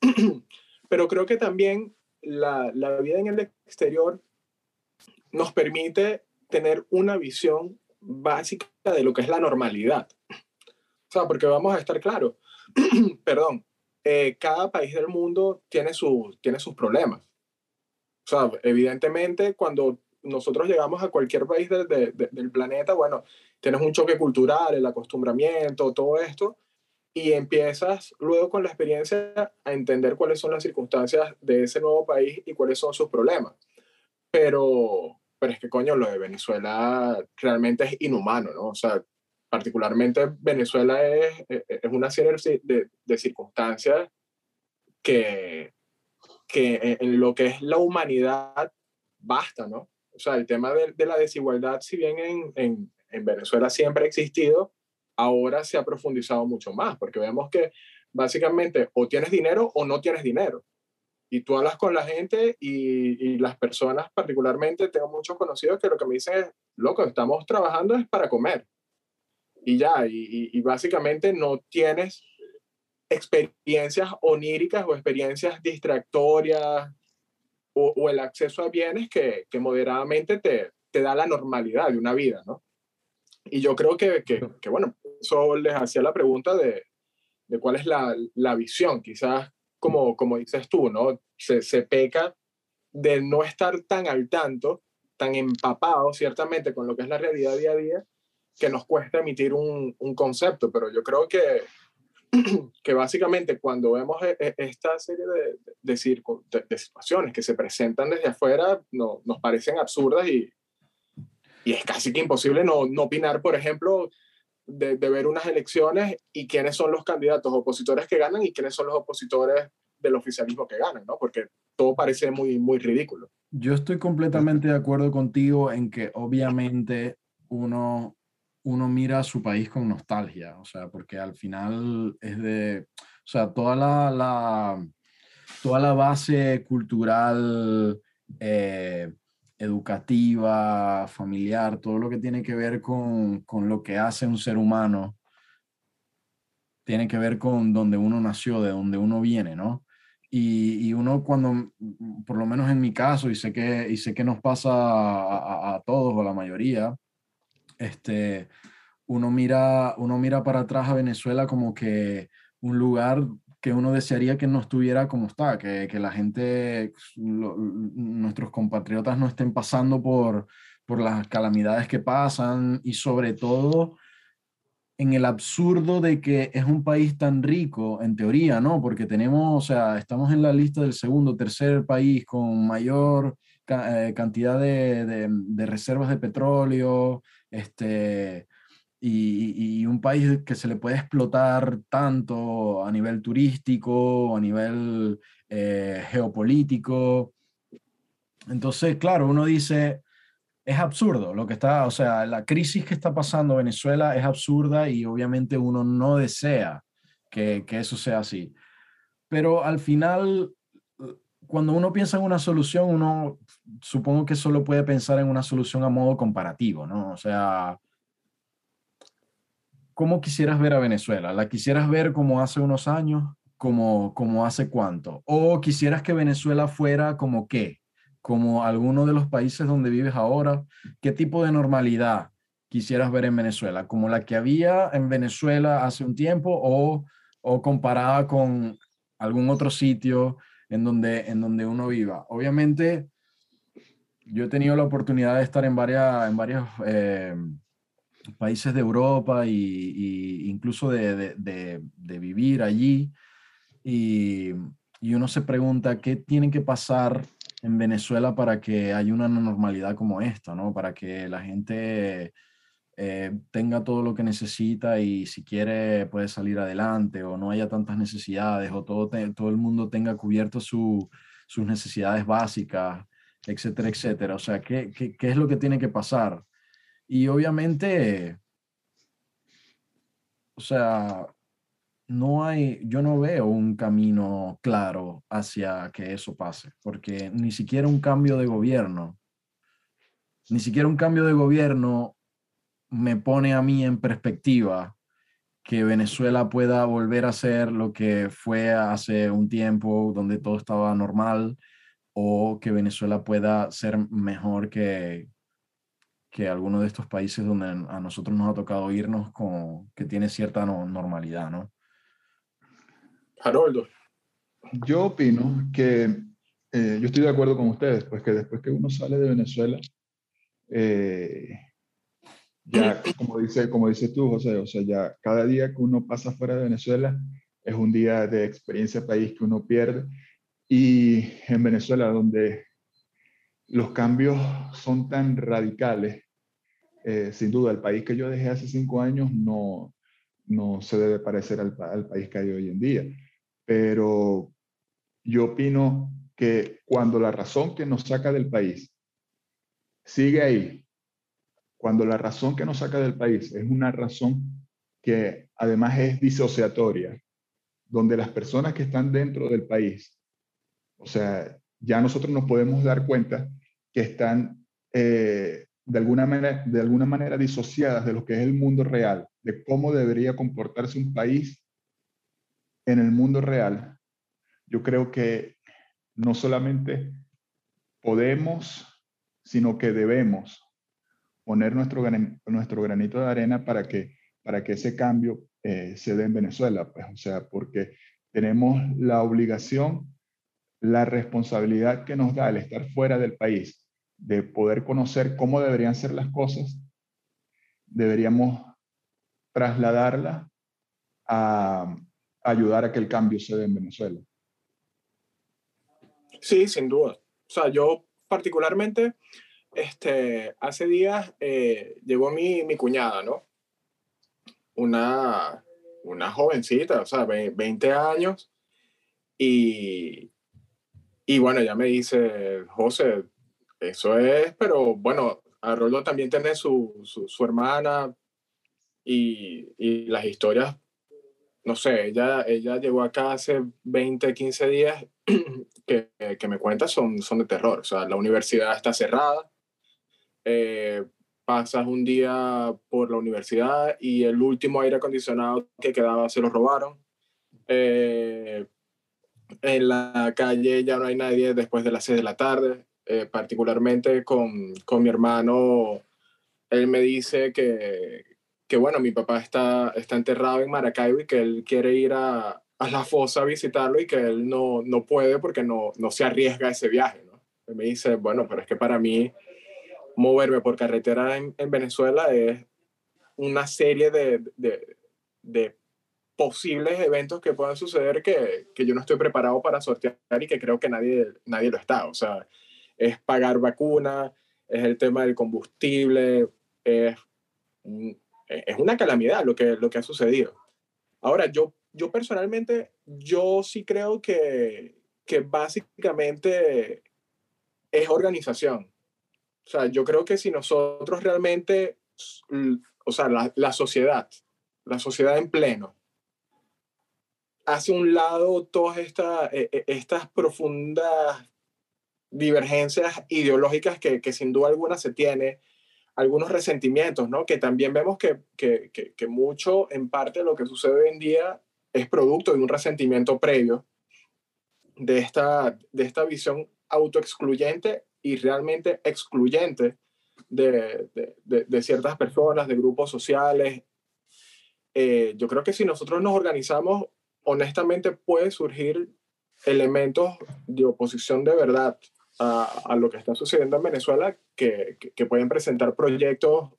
Pero creo que también la, la vida en el exterior nos permite tener una visión básica de lo que es la normalidad. O sea, porque vamos a estar claros, perdón, eh, cada país del mundo tiene, su, tiene sus problemas. O sea, evidentemente cuando nosotros llegamos a cualquier país del planeta, bueno, tienes un choque cultural, el acostumbramiento, todo esto, y empiezas luego con la experiencia a entender cuáles son las circunstancias de ese nuevo país y cuáles son sus problemas. Pero, pero es que coño, lo de Venezuela realmente es inhumano, ¿no? O sea, particularmente Venezuela es, e, e, es una serie de, de circunstancias que, que en lo que es la humanidad basta, ¿no? O sea, el tema de, de la desigualdad, si bien en, en, en, Venezuela siempre ha existido, ahora se ha profundizado mucho más, porque vemos que básicamente o tienes dinero o no tienes dinero. Y tú hablas con la gente y, y las personas particularmente, tengo muchos conocidos que lo que me dicen es, loco, estamos trabajando es para comer y ya, y, básicamente no tienes experiencias oníricas o experiencias distractorias o, el acceso a bienes que, que moderadamente te, te, da la normalidad de una vida, ¿no? Y yo creo que, que, que bueno, eso les hacía la pregunta de, de cuál es la, la, visión, quizás como, como dices tú, ¿no? Se, se peca de no estar tan al tanto, tan empapado, ciertamente, con lo que es la realidad día a día, que nos cuesta emitir un, un concepto, pero yo creo que, que básicamente cuando vemos e, e, esta serie de, de, de, situaciones que se presentan desde afuera, no, nos parecen absurdas y, y es casi que imposible no, no opinar, por ejemplo, de, de, ver unas elecciones y quiénes son los candidatos opositores que ganan y quiénes son los opositores del oficialismo que ganan, ¿no? Porque todo parece muy, muy ridículo. Yo estoy completamente de acuerdo contigo en que obviamente uno uno mira a su país con nostalgia, o sea, porque al final es de, o sea, toda la, la toda la base cultural, eh, educativa, familiar, todo lo que tiene que ver con, con, lo que hace un ser humano, tiene que ver con donde uno nació, de donde uno viene, ¿no? Y, y uno cuando, por lo menos en mi caso, y sé que, y sé que nos pasa a, a todos o a la mayoría, este, uno mira, uno mira para atrás a Venezuela como que, un lugar que uno desearía que no estuviera como está, que, que la gente, nuestros compatriotas no estén pasando por, por las calamidades que pasan y sobre todo en el absurdo de que es un país tan rico, en teoría, ¿no? Porque tenemos, o sea, estamos en la lista del segundo, tercer país con mayor eh, cantidad de, de- de reservas de petróleo, este, y, un país que se le puede explotar tanto a nivel turístico, a nivel eh, geopolítico. Entonces, claro, uno dice, es absurdo lo que está, o sea, la crisis que está pasando Venezuela es absurda y obviamente uno no desea que, que eso sea así. Pero al final, cuando uno piensa en una solución, uno supongo que solo puede pensar en una solución a modo comparativo, ¿no? O sea, ¿cómo quisieras ver a Venezuela? ¿La quisieras ver como hace unos años? ¿Como, como hace cuánto? ¿O quisieras que Venezuela fuera como qué? Como alguno de los países donde vives ahora? ¿Qué tipo de normalidad quisieras ver en Venezuela? ¿Como la que había en Venezuela hace un tiempo o, o comparada con algún otro sitio en donde, en donde uno viva? Obviamente, yo he tenido la oportunidad de estar en varias, en varios eh, países de Europa y incluso de, de- de- de vivir allí. Y, y uno se pregunta qué tiene que pasar en Venezuela para que haya una normalidad como esta, ¿no? Para que la gente eh, tenga todo lo que necesita y si quiere puede salir adelante o no haya tantas necesidades o todo, te- todo el mundo tenga cubierto su- sus necesidades básicas, etcétera, etcétera. O sea, ¿qué, qué, qué es lo que tiene que pasar? Y obviamente, o sea, no hay, yo no veo un camino claro hacia que eso pase, porque ni siquiera un cambio de gobierno, ni siquiera un cambio de gobierno me pone a mí en perspectiva que Venezuela pueda volver a ser lo que fue hace un tiempo donde todo estaba normal o que Venezuela pueda ser mejor que, que alguno de estos países donde a nosotros nos ha tocado irnos con que tiene cierta no- normalidad, ¿no? Haroldo. Yo opino que eh, yo estoy de acuerdo con ustedes, pues que después que uno sale de Venezuela, eh, ya como dice, como dices tú, José, o sea, ya cada día que uno pasa fuera de Venezuela es un día de experiencia país que uno pierde. Y en Venezuela, donde los cambios son tan radicales, eh, sin duda, el país que yo dejé hace cinco años no, no se debe parecer al, al país que hay hoy en día. Pero yo opino que cuando la razón que nos saca del país sigue ahí, cuando la razón que nos saca del país es una razón que además es disociatoria, donde las personas que están dentro del país, o sea, ya nosotros nos podemos dar cuenta que están eh, de, alguna manera, de alguna manera disociadas de lo que es el mundo real, de cómo debería comportarse un país en el mundo real. Yo creo que no solamente podemos, sino que debemos poner nuestro, nuestro granito de arena para que, para que ese cambio eh, se dé en Venezuela. Pues, o sea, porque tenemos la obligación, la responsabilidad que nos da el estar fuera del país, de poder conocer cómo deberían ser las cosas, deberíamos trasladarla a ayudar a que el cambio se dé en Venezuela. Sí, sin duda. O sea, yo particularmente, este, hace días eh, llegó mi, mi cuñada, ¿no? Una, una jovencita, o sea, ve- 20 años. Y, y bueno, ella me dice, José, eso es, pero bueno, Arroldo también tiene su, su, su hermana y, y las historias, no sé, ella, ella llegó acá hace 20, 15 días que, que me cuenta son, son de terror. O sea, la universidad está cerrada, eh, pasas un día por la universidad y el último aire acondicionado que quedaba se lo robaron. Eh, en la calle ya no hay nadie después de las 6 de la tarde, eh, particularmente con, con mi hermano. Él me dice que, que bueno, mi papá está, está enterrado en Maracaibo y que él quiere ir a, a la fosa a visitarlo y que él no, no puede porque no, no se arriesga ese viaje, me dice, bueno, pero es que para mí moverme por carretera en, en Venezuela es una serie de, de, de, posibles eventos que puedan suceder que, que, yo no estoy preparado para sortear y que creo que nadie, nadie lo está. O sea, es pagar vacuna, es el tema del combustible, es, es una calamidad lo que, lo que ha sucedido. Ahora, yo yo personalmente, yo sí creo que, que básicamente es organización. O sea, yo creo que si nosotros realmente, o sea, la, la sociedad, la sociedad en pleno, hace un lado todas esta, e, e, estas profundas divergencias ideológicas que, que, sin duda alguna se tiene, algunos resentimientos, ¿no? Que también vemos que, que, que, mucho, en parte, lo que sucede hoy en día es producto de un resentimiento previo de esta, de esta visión autoexcluyente y realmente excluyente de, de, de ciertas personas, de grupos sociales. Eh, yo creo que si nosotros nos organizamos, honestamente puede surgir elementos de oposición de verdad a, a lo que está sucediendo en Venezuela que, que, que pueden presentar proyectos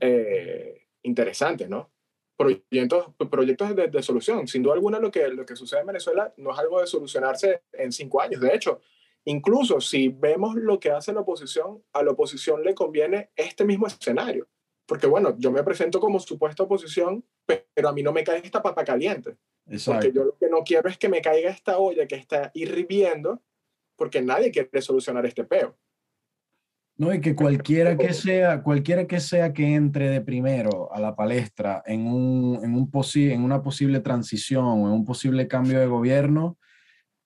eh, interesantes, ¿no? proyectos, proyectos de, de, solución. Sin duda alguna, lo que, lo que sucede en Venezuela no es algo de solucionarse en cinco años. De hecho, incluso si vemos lo que hace la oposición, a la oposición le conviene este mismo escenario. Porque bueno, yo me presento como supuesta oposición, pero a mí no me cae esta papa caliente. Exacto. Porque yo lo que no quiero es que me caiga esta olla que está hirviendo, porque nadie quiere solucionar este peo. No, y que cualquiera que sea, cualquiera que sea que entre de primero a la palestra en, un, en, un en una posible transición o en un posible cambio de gobierno,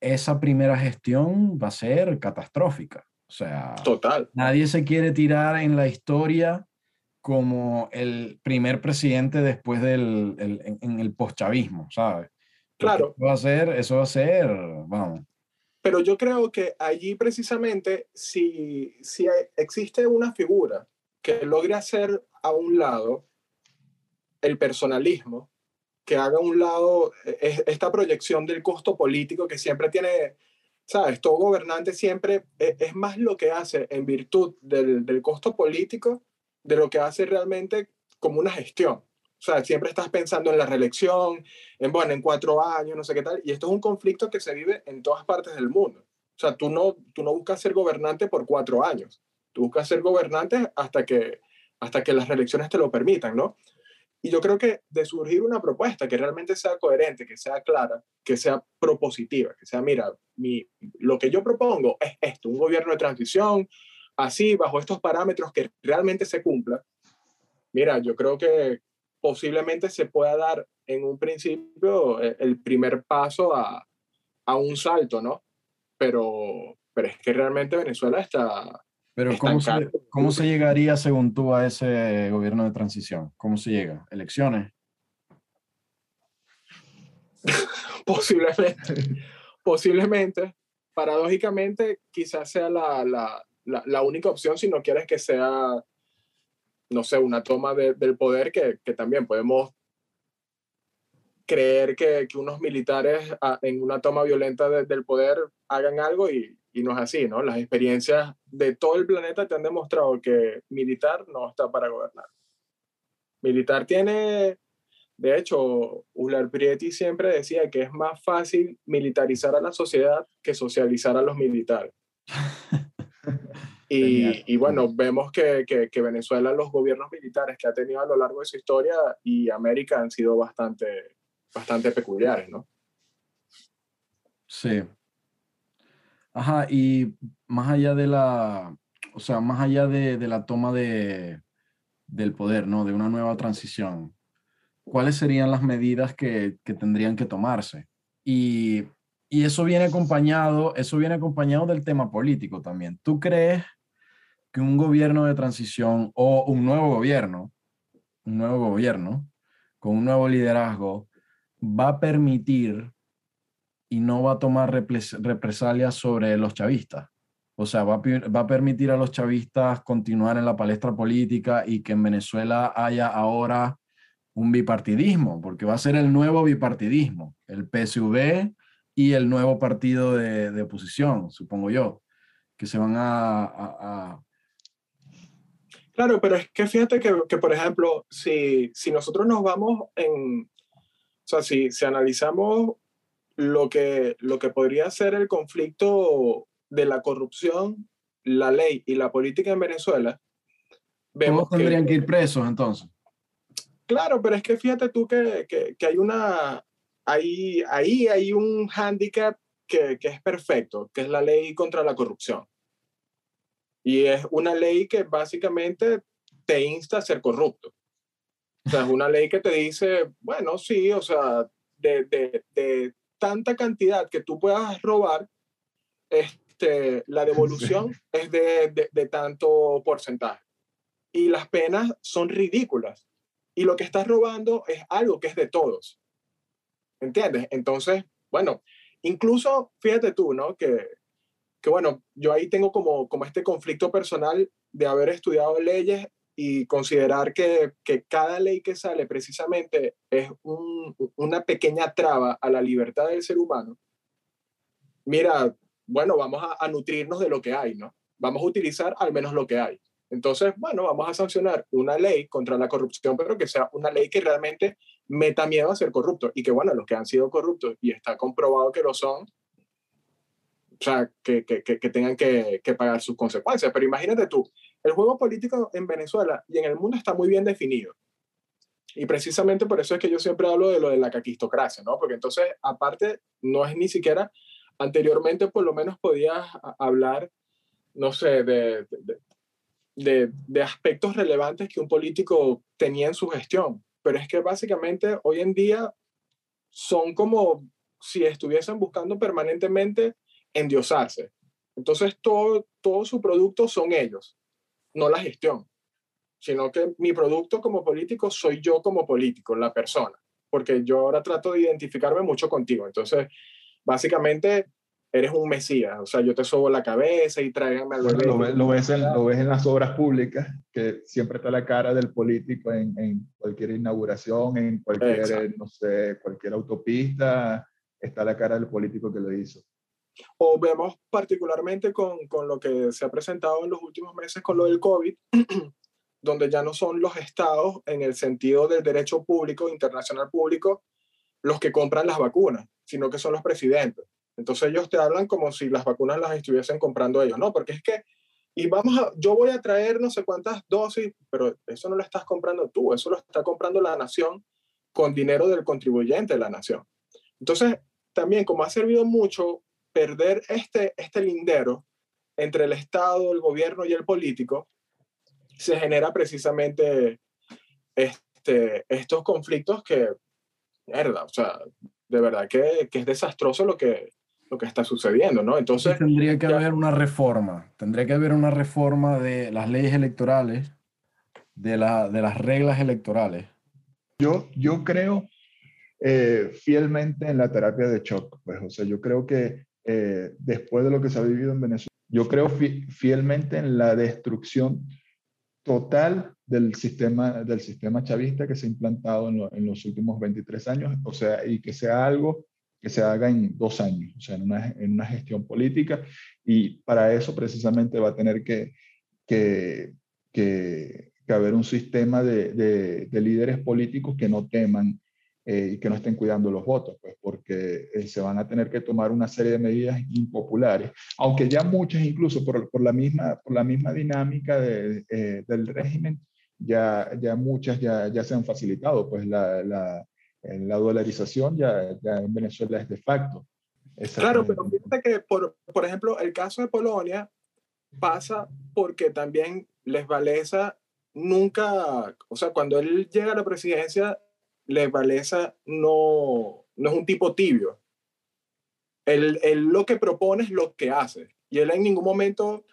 esa primera gestión va a ser catastrófica. O sea, Total. nadie se quiere tirar en la historia como el primer presidente después del el, en, en, el postchavismo, ¿sabes? Claro. Eso va a ser, eso va a ser, vamos. Pero yo creo que allí precisamente, si, si existe una figura que logre hacer a un lado el personalismo, que haga a un lado esta proyección del costo político que siempre tiene, ¿sabes? Todo gobernante siempre e, es más lo que hace en virtud del, del costo político de lo que hace realmente como una gestión. O sea, siempre estás pensando en la reelección, en, bueno, en cuatro años, no sé qué tal. Y esto es un conflicto que se vive en todas partes del mundo. O sea, tú no, tú no buscas ser gobernante por cuatro años. Tú buscas ser gobernante hasta que, hasta que las reelecciones te lo permitan, ¿no? Y yo creo que de surgir una propuesta que realmente sea coherente, que sea clara, que sea propositiva, que sea, mira, mi, lo que yo propongo es esto, un gobierno de transición, así, bajo estos parámetros que realmente se cumpla. Mira, yo creo que, posiblemente se pueda dar en un principio eh, el primer paso a, a un salto, ¿no? Pero, pero es que realmente Venezuela está... Pero está ¿cómo se, ¿cómo se llegaría, según tú, a ese gobierno de transición? ¿Cómo se llega? ¿Elecciones? posiblemente, posiblemente, paradójicamente, quizás sea la, la, la, la, única opción si no quieres que sea no sé, una toma de, del poder que, que, también podemos creer que, que unos militares a, en una toma violenta de, del poder hagan algo y, y, no es así, ¿no? Las experiencias de todo el planeta te han demostrado que militar no está para gobernar. Militar tiene, de hecho, Ular Prieti siempre decía que es más fácil militarizar a la sociedad que socializar a los militares. Y, y, bueno, vemos que, que, que, Venezuela, los gobiernos militares que ha tenido a lo largo de su historia y América han sido bastante, bastante peculiares, ¿no? Sí. Ajá, y más allá de la, o sea, más allá de, de la toma de, del poder, ¿no? De una nueva transición, ¿cuáles serían las medidas que, que tendrían que tomarse? Y, y eso viene acompañado, eso viene acompañado del tema político también. ¿Tú crees que un gobierno de transición o un nuevo gobierno, un nuevo gobierno con un nuevo liderazgo va a permitir y no va a tomar represalias sobre los chavistas. O sea, va a, va permitir a los chavistas continuar en la palestra política y que en Venezuela haya ahora un bipartidismo, porque va a ser el nuevo bipartidismo, el PSV y el nuevo partido de, oposición, supongo yo, que se van a- Claro, pero es que fíjate que, que, por ejemplo, si, si nosotros nos vamos en, o sea, si, si analizamos lo que, lo que podría ser el conflicto de la corrupción, la ley y la política en Venezuela, vemos todos tendrían que ir presos entonces. Claro, pero es que fíjate tú que, que, que hay una, ahí, ahí hay un hándicap que, que es perfecto, que es la ley contra la corrupción. Y es una ley que básicamente te insta a ser corrupto. O sea, es una ley que te dice, bueno, sí, o sea, de, de, de tanta cantidad que tú puedas robar, este, la devolución es de, de, de tanto porcentaje. Y las penas son ridículas. Y lo que estás robando es algo que es de todos. ¿Entiendes? Entonces, bueno, incluso fíjate tú, ¿no? Que, que bueno, yo ahí tengo como, como este conflicto personal de haber estudiado leyes y considerar que, que cada ley que sale precisamente es un, una pequeña traba a la libertad del ser humano. Mira, bueno, vamos a, a nutrirnos de lo que hay, ¿no? Vamos a utilizar al menos lo que hay. Entonces, bueno, vamos a sancionar una ley contra la corrupción, pero que sea una ley que realmente meta miedo a ser corrupto y que, bueno, los que han sido corruptos y está comprobado que lo son, o sea, que, que, que, tengan que, que, pagar sus consecuencias. Pero imagínate tú, el juego político en Venezuela y en el mundo está muy bien definido. Y precisamente por eso es que yo siempre hablo de lo de la caquistocracia, ¿no? Porque entonces, aparte, no es ni siquiera, anteriormente por lo menos podías hablar, no sé, de, de de, de, aspectos relevantes que un político tenía en su gestión. Pero es que básicamente hoy en día son como si estuviesen buscando permanentemente endiosarse. Entonces todo, todo su producto son ellos, no la gestión, sino que mi producto como político soy yo como político, la persona, porque yo ahora trato de identificarme mucho contigo. Entonces, básicamente eres un mesías, o sea, yo te sobo la cabeza y tráigame al bueno, lo, ves, lo, ves en, lo, ves en, las obras públicas, que siempre está la cara del político en, en cualquier inauguración, en cualquier, Exacto. no sé, cualquier autopista, está la cara del político que lo hizo. O vemos particularmente con, con lo que se ha presentado en los últimos meses con lo del COVID, donde ya no son los estados en el sentido del derecho público, internacional público, los que compran las vacunas, sino que son los presidentes. Entonces ellos te hablan como si las vacunas las estuviesen comprando ellos, ¿no? Porque es que, y vamos a, yo voy a traer no sé cuántas dosis, pero eso no lo estás comprando tú, eso lo está comprando la nación con dinero del contribuyente de la nación. Entonces, también como ha servido mucho perder este, este lindero entre el Estado, el gobierno y el político, se genera precisamente este, estos conflictos que, mierda, o sea, de verdad que, que es desastroso lo que, lo que está sucediendo, ¿no? Entonces... Tendría que ya... haber una reforma, tendría que haber una reforma de las leyes electorales, de, la, de las reglas electorales. Yo, yo creo eh, fielmente en la terapia de shock, pues, o sea, yo creo que eh, después de lo que se ha vivido en Venezuela, yo creo fi fielmente en la destrucción total del sistema, del sistema chavista que se ha implantado en, lo, en los últimos 23 años, o sea, y que sea algo que se haga en dos años, o sea, en una, gestión política, y para eso precisamente va a tener que, haber un sistema de, líderes políticos que no teman eh, y que no estén cuidando los votos, pues porque eh, se van a tener que tomar una serie de medidas impopulares, aunque ya muchas incluso por, por, la, misma, por la misma dinámica de, eh, del régimen, ya, ya muchas ya, ya se han facilitado, pues la, la la dolarización ya, ya, en Venezuela es de facto. Claro, pero fíjate que, por, por ejemplo, el caso de Polonia pasa porque también Les Valesa nunca, o sea, cuando él llega a la presidencia, Les Valesa no, no es un tipo tibio. Él, él lo que propone es lo que hace. Y él en ningún momento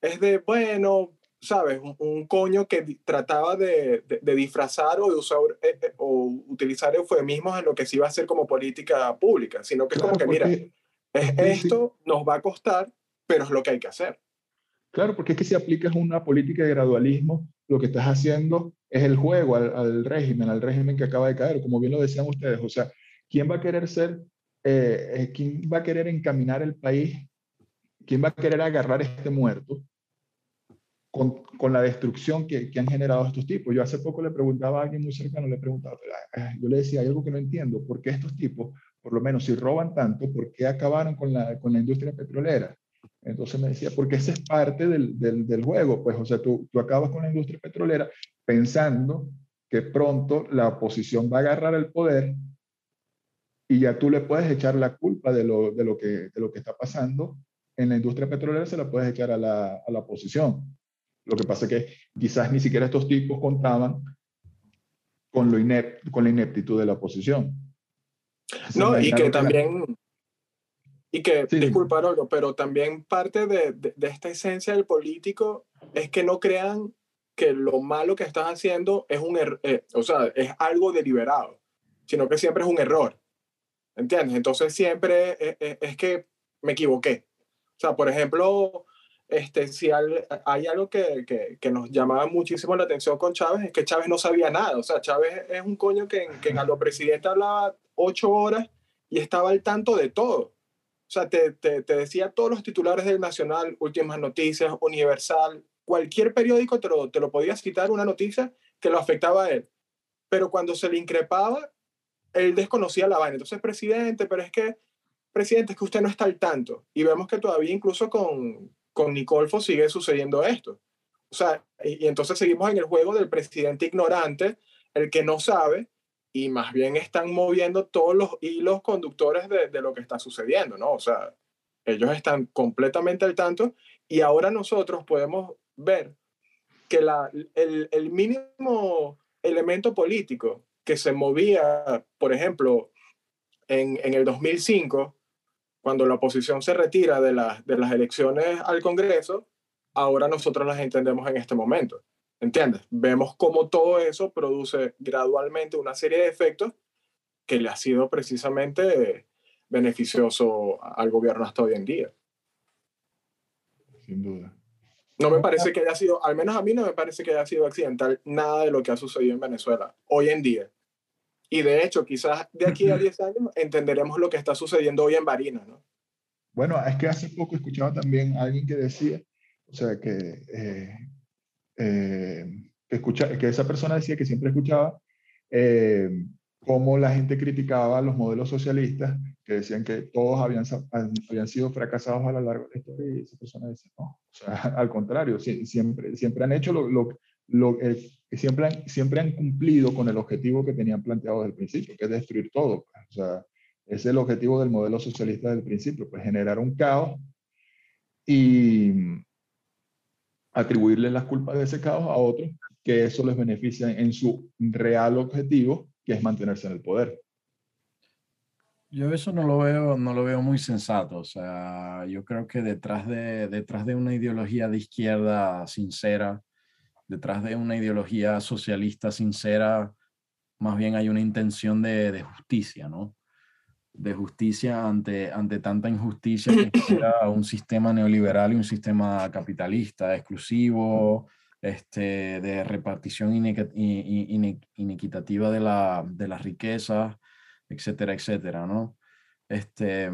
es de, bueno, ¿sabes? Un, un, coño que trataba de, de, de disfrazar o de usar eh, eh, o utilizar eufemismos en lo que se iba a hacer como política pública, sino que es Claro, como que, mira, es, Sí, sí. esto nos va a costar, pero es lo que hay que hacer. Claro, porque es que si aplicas una política de gradualismo, lo que estás haciendo es el juego al, al régimen, al régimen que acaba de caer, como bien lo decían ustedes. O sea, ¿quién va a querer ser, eh, eh, quién va a querer encaminar el país? ¿Quién va a querer agarrar este muerto con, con la destrucción que, que, han generado estos tipos? Yo hace poco le preguntaba a alguien muy cercano, le preguntaba, yo le decía, hay algo que no entiendo, ¿por qué estos tipos, por lo menos si roban tanto, ¿por qué acabaron con la, con la industria petrolera? Entonces me decía, porque ese es parte del, del, del juego, pues, o sea, tú, tú acabas con la industria petrolera pensando que pronto la oposición va a agarrar el poder y ya tú le puedes echar la culpa de lo, de lo, que, de lo que está pasando en la industria petrolera, se la puedes echar a la, a la oposición. Lo que pasa es que quizás ni siquiera estos tipos contaban con, lo inept, con la ineptitud de la oposición. No, y que también, y que, sí. disculpa, Rolo, pero también parte de, de, de, esta esencia del político es que no crean que lo malo que estás haciendo es un er eh, o sea, es algo deliberado, sino que siempre es un error. ¿Entiendes? Entonces siempre es, es, es que me equivoqué. O sea, por ejemplo, este, si hay, hay algo que, que, que, nos llamaba muchísimo la atención con Chávez, es que Chávez no sabía nada. O sea, Chávez es un coño que, que a lo presidente hablaba ocho horas y estaba al tanto de todo. Sea, te, te, te, decía todos los titulares del Nacional, Últimas Noticias, Universal, cualquier periódico te lo, te lo podía citar una noticia que lo afectaba a él. Pero cuando se le increpaba, él desconocía la vaina. Entonces, presidente, pero es que, presidente, es que usted no está al tanto. Y vemos que todavía incluso con, con Nicolfo sigue sucediendo esto. O sea, y entonces seguimos en el juego del presidente ignorante, el que no sabe, y más bien están moviendo todos los hilos conductores de, de, lo que está sucediendo, ¿no? O sea, ellos están completamente al tanto y ahora nosotros podemos ver que la, el, el mínimo elemento político que se movía, por ejemplo, en, en el 2005, cuando la oposición se retira de, la, de las elecciones al Congreso, ahora nosotros las entendemos en este momento. ¿Entiendes? Vemos cómo todo eso produce gradualmente una serie de efectos que le ha sido precisamente beneficioso al gobierno hasta hoy en día. Sin duda. No me parece que haya sido, al menos a mí no me parece que haya sido accidental nada de lo que ha sucedido en Venezuela hoy en día. Y de hecho, quizás de aquí a 10 años entenderemos lo que está sucediendo hoy en Barinas, ¿no? Bueno, es que hace poco escuchaba también a alguien que decía, o sea, que eh, eh, que, escucha, que esa persona decía que siempre escuchaba eh, cómo la gente criticaba los modelos socialistas, que decían que todos habían, habían sido fracasados a lo largo de la historia, y esa persona decía, no, o sea, al contrario, siempre, siempre han hecho lo, lo, lo eh, siempre, han, siempre han cumplido con el objetivo que tenían planteado desde el principio, que es destruir todo. Pues, o sea, ese es el objetivo del modelo socialista desde el principio, pues generar un caos y, atribuirle las culpas de ese caos a otros, que eso les beneficia en su real objetivo, que es mantenerse en el poder. Yo eso no lo veo, no lo veo muy sensato. O sea, yo creo que detrás de, detrás de una ideología de izquierda sincera, detrás de una ideología socialista sincera, más bien hay una intención de, de justicia, ¿no? De justicia ante, ante tanta injusticia que era un sistema neoliberal y un sistema capitalista exclusivo, este, de repartición inequitativa de, la, de las riquezas, etcétera, etcétera, ¿no? Este,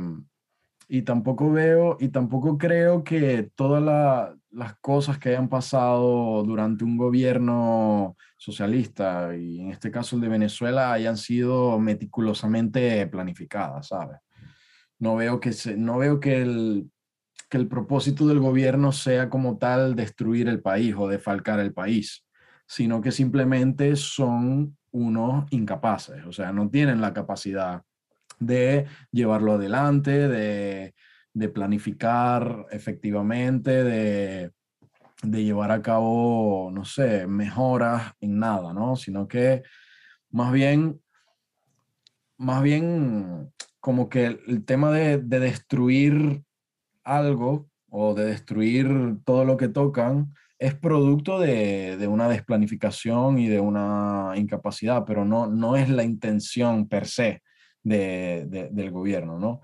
y tampoco veo y tampoco creo que todas la, las cosas que hayan pasado durante un gobierno socialista, y en este caso el de Venezuela, hayan sido meticulosamente planificadas, ¿sabes? No veo que, se, no veo que el, que el propósito del gobierno sea como tal destruir el país o defalcar el país, sino que simplemente son unos incapaces, o sea, no tienen la capacidad de llevarlo adelante, de, de planificar efectivamente, de, de, llevar a cabo, no sé, mejoras en nada, ¿no? Sino que más bien, más bien como que el tema de, de destruir algo o de destruir todo lo que tocan es producto de, de, una desplanificación y de una incapacidad, pero no, no es la intención per se de, de, del gobierno, ¿no?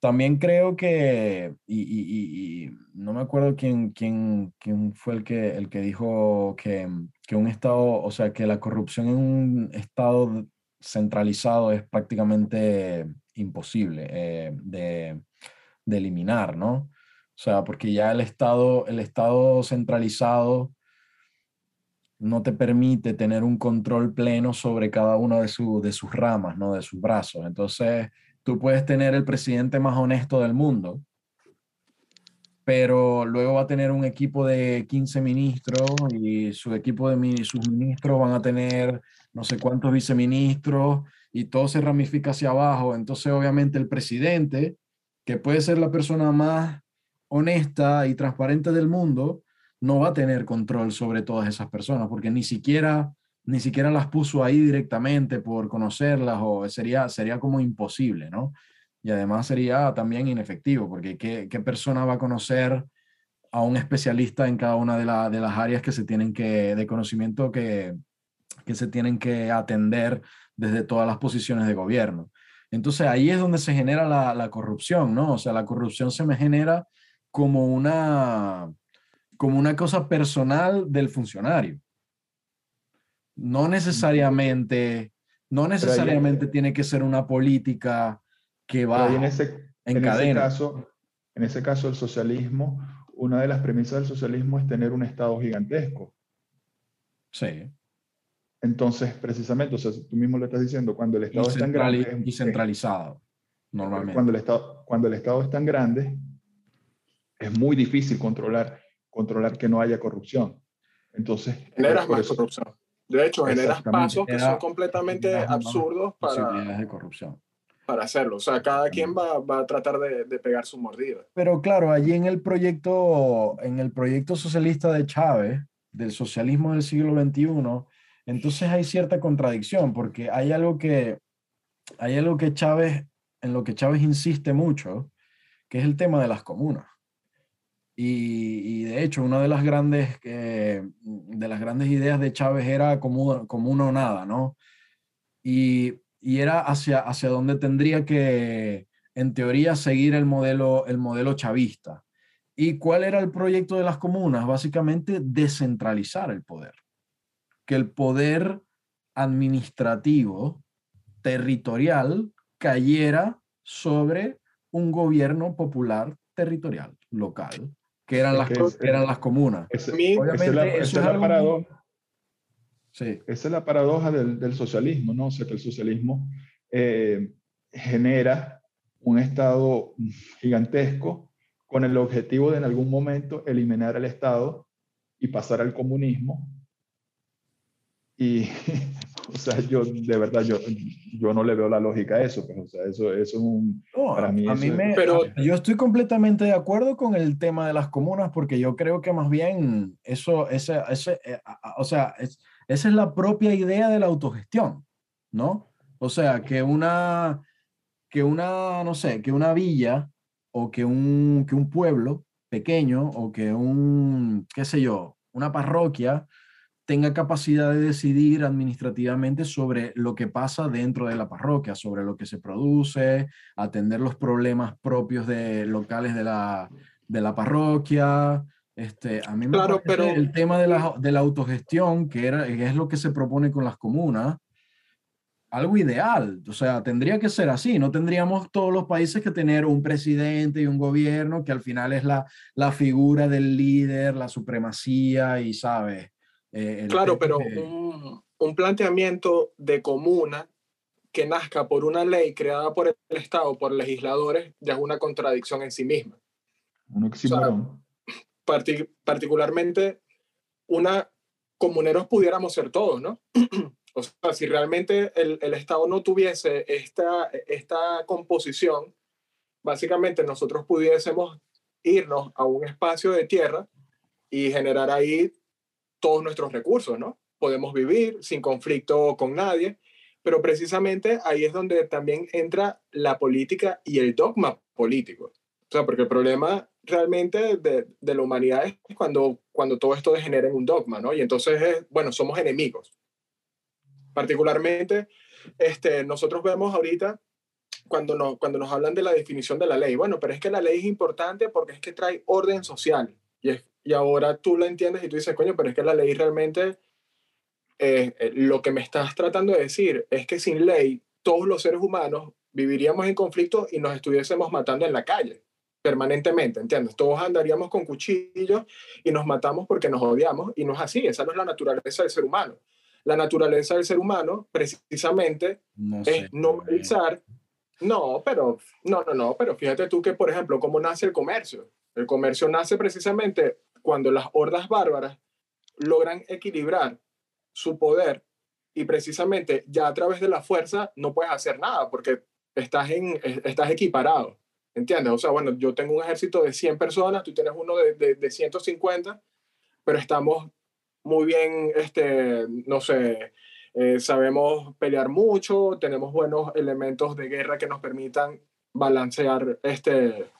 También creo que, y, no me acuerdo quién, quién, quién fue el que, el que dijo que, que un Estado, o sea, que la corrupción en un Estado centralizado es prácticamente imposible eh, de, de, eliminar, ¿no? O sea, porque ya el Estado, el Estado centralizado no te permite tener un control pleno sobre cada una de, de sus ramas, ¿no? De sus brazos. Entonces, tú puedes tener el presidente más honesto del mundo, pero luego va a tener un equipo de 15 ministros y su equipo de sus ministros van a tener no sé cuántos viceministros y todo se ramifica hacia abajo. Entonces, obviamente, el presidente, que puede ser la persona más honesta y transparente del mundo, no va a tener control sobre todas esas personas porque ni siquiera ni siquiera las puso ahí directamente por conocerlas o sería, sería como imposible, ¿no? Y además sería también inefectivo, porque ¿qué, qué persona va a conocer a un especialista en cada una de, de las áreas que se tienen que, de conocimiento que, que se tienen que atender desde todas las posiciones de gobierno? Entonces ahí es donde se genera la, la corrupción, ¿no? O sea, la corrupción se me genera como una, como una cosa personal del funcionario no necesariamente, no necesariamente tiene que ser una política que va en ese, en, Ese caso, en ese caso, el socialismo, una de las premisas del socialismo es tener un Estado gigantesco. Sí. Entonces, precisamente, o sea, tú mismo lo estás diciendo, cuando el Estado es tan grande... Y centralizado, normalmente. Cuando el, Estado, cuando el Estado es tan grande, es muy difícil controlar, controlar que no haya corrupción. Entonces... Generas más corrupción. De hecho, generas pasos que son completamente absurdos para, de corrupción. para hacerlo. O sea, cada quien va, va a tratar de, de, pegar su mordida. Pero claro, allí en el proyecto, en el proyecto socialista de Chávez, del socialismo del siglo XXI, entonces hay cierta contradicción, porque hay algo que, hay algo que Chávez, en lo que Chávez insiste mucho, que es el tema de las comunas. Y, de hecho, una de las grandes, eh, de las grandes ideas de Chávez era como, como uno o nada, ¿no? Y, y, era hacia, hacia donde tendría que, en teoría, seguir el modelo, el modelo chavista. ¿Y cuál era el proyecto de las comunas? Básicamente descentralizar el poder. Que el poder administrativo, territorial, cayera sobre un gobierno popular territorial, local que eran, las, eran las comunas. Obviamente, esa es la, paradoja. Sí. Esa es la paradoja del, del, socialismo, ¿no? O sea, que el socialismo eh, genera un Estado gigantesco con el objetivo de en algún momento eliminar el Estado y pasar al comunismo. Y o sea, yo de verdad, yo, yo no le veo la lógica a eso, pero pues, o sea, eso, eso es un... para mí, a mí me, pero yo estoy completamente de acuerdo con el tema de las comunas porque yo creo que más bien eso, ese, ese, eh, o sea, es, esa es la propia idea de la autogestión, ¿no? O sea, que una, que una, no sé, que una villa o que un, que un pueblo pequeño o que un, qué sé yo, una parroquia tenga capacidad de decidir administrativamente sobre lo que pasa dentro de la parroquia, sobre lo que se produce, atender los problemas propios de locales de la, de la parroquia. Este, a mí me claro, pero... el tema de la, de la autogestión, que, era, que es lo que se propone con las comunas, algo ideal. O sea, tendría que ser así. No tendríamos todos los países que tener un presidente y un gobierno que al final es la, la figura del líder, la supremacía y, ¿sabes? Eh, claro, pero un, un, planteamiento de comuna que nazca por una ley creada por el Estado, por legisladores, ya es una contradicción en sí misma. Un particularmente, una comuneros pudiéramos ser todos, ¿no? o sea, si realmente el, el, Estado no tuviese esta, esta composición, básicamente nosotros pudiésemos irnos a un espacio de tierra y generar ahí todos nuestros recursos, ¿no? Podemos vivir sin conflicto con nadie, pero precisamente ahí es donde también entra la política y el dogma político. O sea, porque el problema realmente de, de la humanidad es cuando, cuando todo esto degenera en un dogma, ¿no? Y entonces, es, bueno, somos enemigos. Particularmente, este, nosotros vemos ahorita cuando nos, cuando nos hablan de la definición de la ley. Bueno, pero es que la ley es importante porque es que trae orden social. Y, es, y ahora tú la entiendes y tú dices, coño, pero es que la ley realmente, eh, eh, lo que me estás tratando de decir es que sin ley todos los seres humanos viviríamos en conflicto y nos estuviésemos matando en la calle permanentemente, ¿entiendes? Todos andaríamos con cuchillos y nos matamos porque nos odiamos y no es así, esa no es la naturaleza del ser humano. La naturaleza del ser humano precisamente No es normalizar. No, pero no, no, no, pero fíjate tú que, por ejemplo, cómo nace el comercio. El comercio nace precisamente cuando las hordas bárbaras logran equilibrar su poder y precisamente ya a través de la fuerza no puedes hacer nada porque estás, en, es- estás equiparado. ¿Entiendes? O sea, bueno, yo tengo un ejército de 100 personas, tú tienes uno de, de, de 150, pero estamos muy bien, este, no sé, eh, sabemos pelear mucho, tenemos buenos elementos de guerra que nos permitan balancear este,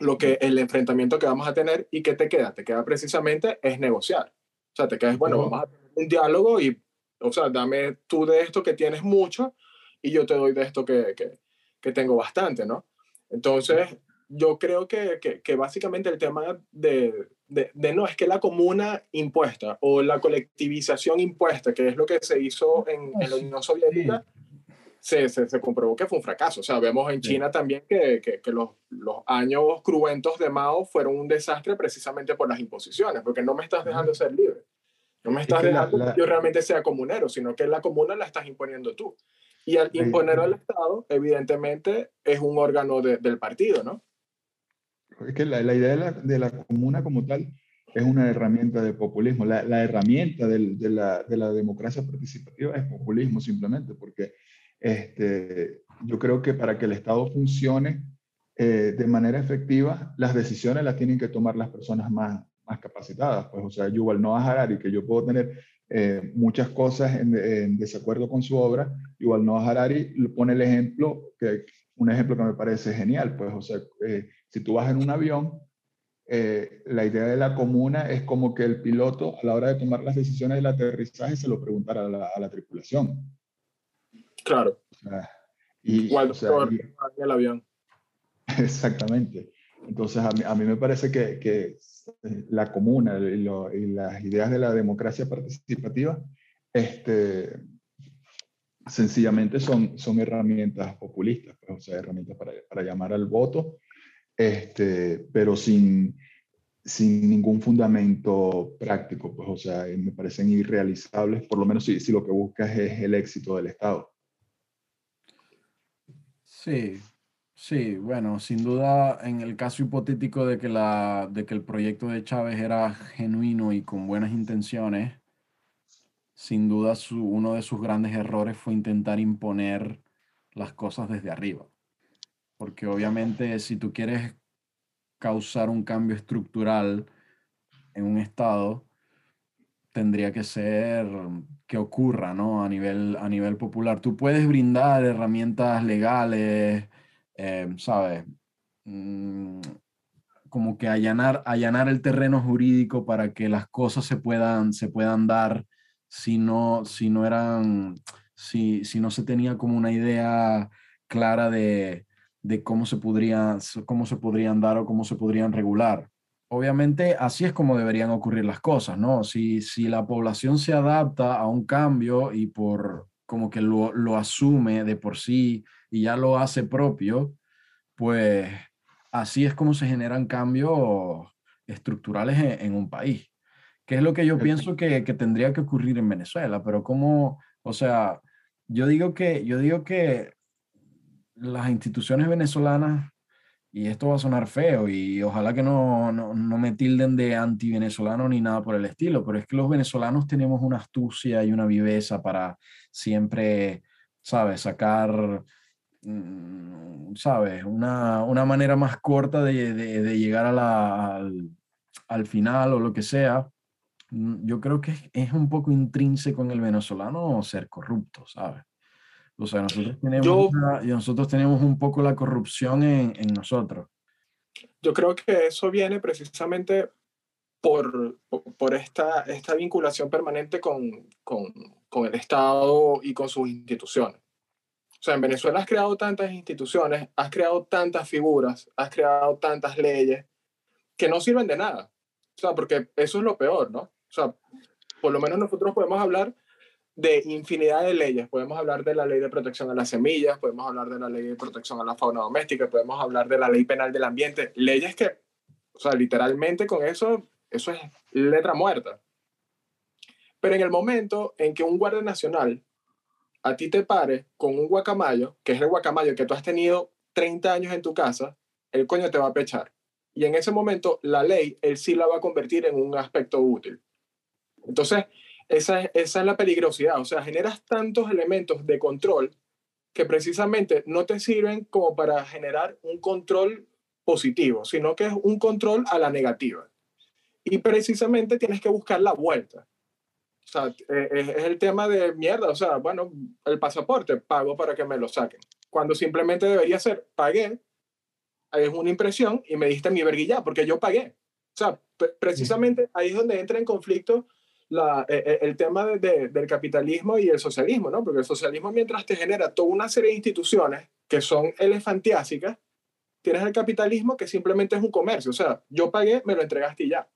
lo que el enfrentamiento que vamos a tener y qué te queda, te queda precisamente es negociar. O sea, te quedas, bueno, Ojo. vamos a tener un diálogo y, o sea, dame tú de esto que tienes mucho y yo te doy de esto que, que, que tengo bastante, ¿no? Entonces, yo creo que, que, que básicamente el tema de, de, de, no, es que la comuna impuesta o la colectivización impuesta, que es lo que se hizo en, en la Unión Soviética, se, se, se, comprobó que fue un fracaso. O sea, vemos en China también que, que, que los, los, años cruentos de Mao fueron un desastre precisamente por las imposiciones, porque no me estás dejando ser libre. No me estás dejando la, la, que yo realmente sea comunero, sino que la comuna la estás imponiendo tú. Y al imponer al Estado, evidentemente, es un órgano de, del partido, ¿no? Es que la, la idea de la, de la, comuna como tal es una herramienta de populismo. La, la herramienta del, de, la, de, la, democracia participativa es populismo simplemente, porque este, yo creo que para que el Estado funcione eh, de manera efectiva, las decisiones las tienen que tomar las personas más, más capacitadas. Pues, o sea, Yuval Noah Harari, que yo puedo tener eh, muchas cosas en, desacuerdo con su obra, Yuval Noah Harari pone el ejemplo, que, un ejemplo que me parece genial. Pues, o sea, eh, si tú vas en un avión, la idea de la comuna es como que el piloto, a la hora de tomar las decisiones del aterrizaje, se lo preguntara a la tripulación. Claro. O sea, y, Igual o sea, y, el avión. Exactamente. Entonces, a mí, a mí me parece que, que, la comuna y, lo, y, las ideas de la democracia participativa, este, sencillamente son, son herramientas populistas, pues, o sea, herramientas para, para llamar al voto, este, pero sin, sin ningún fundamento práctico, pues, o sea, me parecen irrealizables, por lo menos si, si lo que buscas es el éxito del Estado. Sí, sí, bueno, sin duda en el caso hipotético de que, la, de que el proyecto de Chávez era genuino y con buenas intenciones, sin duda su, uno de sus grandes errores fue intentar imponer las cosas desde arriba. Porque obviamente si tú quieres causar un cambio estructural en un estado, tendría que ser que ocurra ¿no? a, nivel, a nivel popular. Tú puedes brindar herramientas legales, eh, ¿sabes? Mm, como que allanar, allanar el terreno jurídico para que las cosas se puedan, se puedan dar si no, si no eran, si, si no se tenía como una idea clara de, de cómo, se podría, cómo se podrían dar o cómo se podrían regular. Obviamente así es como deberían ocurrir las cosas, ¿no? Si, si la población se adapta a un cambio y por como que lo, lo asume de por sí y ya lo hace propio, pues así es como se generan cambios estructurales en, en un país. Que es lo que yo pienso que, que, tendría que ocurrir en Venezuela, pero como, o sea, yo digo que, yo digo que las instituciones venezolanas, y esto va a sonar feo, y ojalá que no, no, no me tilden de anti-venezolano ni nada por el estilo, pero es que los venezolanos tenemos una astucia y una viveza para siempre, ¿sabes?, sacar, mm, ¿sabes?, una, una manera más corta de, de, llegar al, al final o lo que sea yo creo que es un poco intrínseco en el venezolano ser corrupto, ¿sabes? O sea, nosotros tenemos, yo, una, nosotros tenemos un poco la corrupción en, en, nosotros. Yo creo que eso viene precisamente por, por esta, esta vinculación permanente con, con, con el Estado y con sus instituciones. O sea, en Venezuela has creado tantas instituciones, has creado tantas figuras, has creado tantas leyes que no sirven de nada. O sea, porque eso es lo peor, ¿no? O sea, por lo menos nosotros podemos hablar de infinidad de leyes. Podemos hablar de la ley de protección a las semillas, podemos hablar de la ley de protección a la fauna doméstica, podemos hablar de la ley penal del ambiente. Leyes que, o sea, literalmente con eso, eso es letra muerta. Pero en el momento en que un guardia nacional a ti te pare con un guacamayo, que es el guacamayo que tú has tenido 30 años en tu casa, el coño te va a pechar. Y en ese momento la ley, él sí la va a convertir en un aspecto útil. Entonces, esa, esa es la peligrosidad. O sea, generas tantos elementos de control que precisamente no te sirven como para generar un control positivo, sino que es un control a la negativa. Y precisamente tienes que buscar la vuelta. O sea, eh, es, es, el tema de mierda. O sea, bueno, el pasaporte, pago para que me lo saquen. Cuando simplemente debería ser, pagué, es una impresión y me diste mi verguilla porque yo pagué. O sea, precisamente ahí es donde entra en conflicto la, eh, el tema de, de, del capitalismo y el socialismo, ¿no? Porque el socialismo, mientras te genera toda una serie de instituciones que son elefantiásicas, tienes el capitalismo que simplemente es un comercio. O sea, yo pagué, me lo entregaste y ya.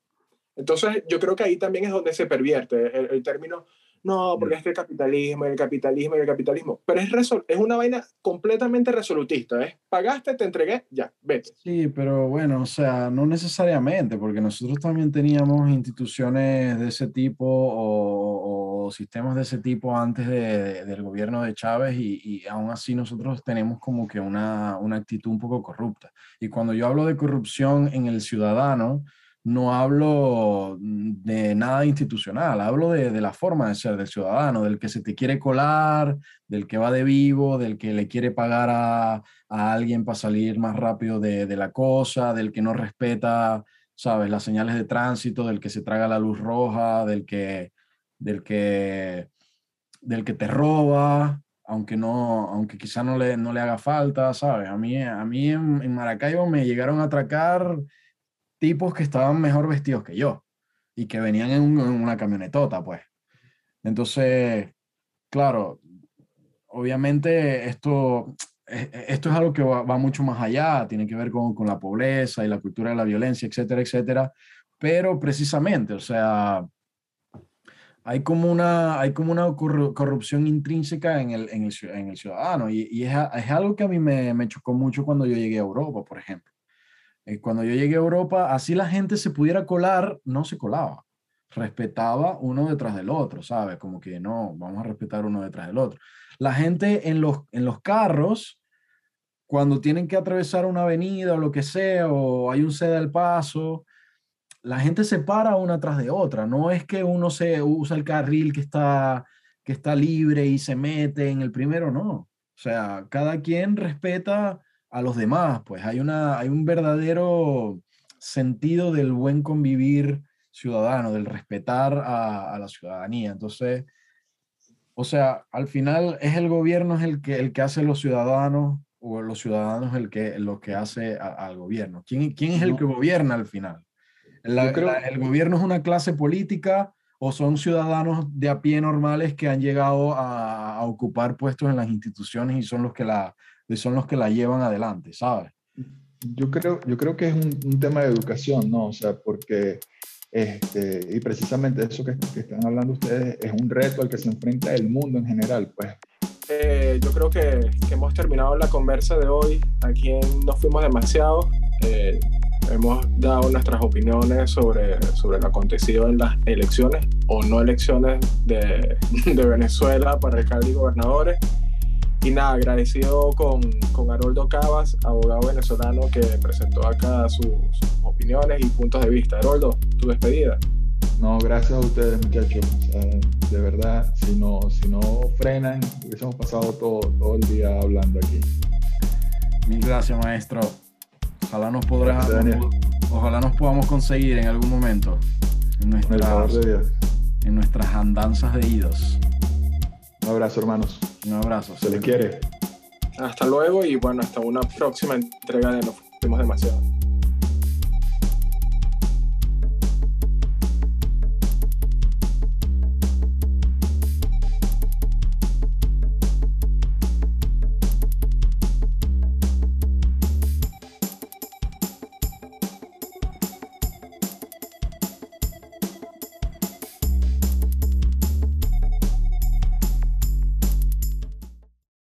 Entonces, yo creo que ahí también es donde se pervierte el, el término, no, porque es que el capitalismo, el capitalismo el capitalismo. Pero es, resol es una vaina completamente resolutista. Es pagaste, te entregué, ya, vete. Sí, pero bueno, o sea, no necesariamente, porque nosotros también teníamos instituciones de ese tipo o, o sistemas de ese tipo antes de, de, del gobierno de Chávez y, y, aún así nosotros tenemos como que una, una actitud un poco corrupta. Y cuando yo hablo de corrupción en el ciudadano, no hablo de nada institucional, hablo de, de, la forma de ser del ciudadano, del que se te quiere colar, del que va de vivo, del que le quiere pagar a, a alguien para salir más rápido de, de, la cosa, del que no respeta, sabes, las señales de tránsito, del que se traga la luz roja, del que, del que, del que te roba, aunque no, aunque quizá no le, no le haga falta, sabes. A mí, a mí en, en Maracaibo me llegaron a atracar tipos que estaban mejor vestidos que yo y que venían en, un, en, una camionetota, pues. Entonces, claro, obviamente esto, esto es algo que va, va mucho más allá, tiene que ver con, con, la pobreza y la cultura de la violencia, etcétera, etcétera, pero precisamente, o sea, hay como una, hay como una corrupción intrínseca en el, en el, en el ciudadano y, y es, es, algo que a mí me, me chocó mucho cuando yo llegué a Europa, por ejemplo eh, cuando yo llegué a Europa, así la gente se pudiera colar, no se colaba. Respetaba uno detrás del otro, ¿sabes? Como que no, vamos a respetar uno detrás del otro. La gente en los, en los carros, cuando tienen que atravesar una avenida o lo que sea, o hay un ceda al paso, la gente se para una tras de otra. No es que uno se usa el carril que está, que está libre y se mete en el primero, no. O sea, cada quien respeta a los demás, pues hay, una, hay un verdadero sentido del buen convivir ciudadano, del respetar a, a, la ciudadanía. Entonces, o sea, al final es el gobierno es el que, el que hace los ciudadanos o los ciudadanos el que, lo que hace a, al gobierno. ¿Quién, ¿Quién, es el no. que gobierna al final? La, creo... la, ¿El gobierno es una clase política o son ciudadanos de a pie normales que han llegado a, a ocupar puestos en las instituciones y son los que la son los que la llevan adelante, ¿sabes? Yo creo, yo creo que es un, un tema de educación, ¿no? O sea, porque, este, y precisamente eso que, que, están hablando ustedes es un reto al que se enfrenta el mundo en general, pues. Eh, yo creo que, que, hemos terminado la conversa de hoy. Aquí en No Fuimos Demasiado. Eh, hemos dado nuestras opiniones sobre, sobre lo acontecido en las elecciones o no elecciones de, de Venezuela para alcalde y gobernadores. Y nada, agradecido con, con Haroldo Cabas, abogado venezolano que presentó acá su, sus opiniones y puntos de vista. Haroldo, tu despedida. No, gracias a ustedes, muchachos. O sea, de verdad, si no, si no frenan, hubiésemos pasado todo, todo el día hablando aquí. Mil gracias, maestro. Ojalá nos, podrá, gracias, ojalá nos podamos conseguir en algún momento en nuestras, en nuestras andanzas de idos. Un abrazo, hermanos. Un abrazo. Se les quiere. Hasta luego y bueno, hasta una próxima entrega de Nos Fuimos Demasiado.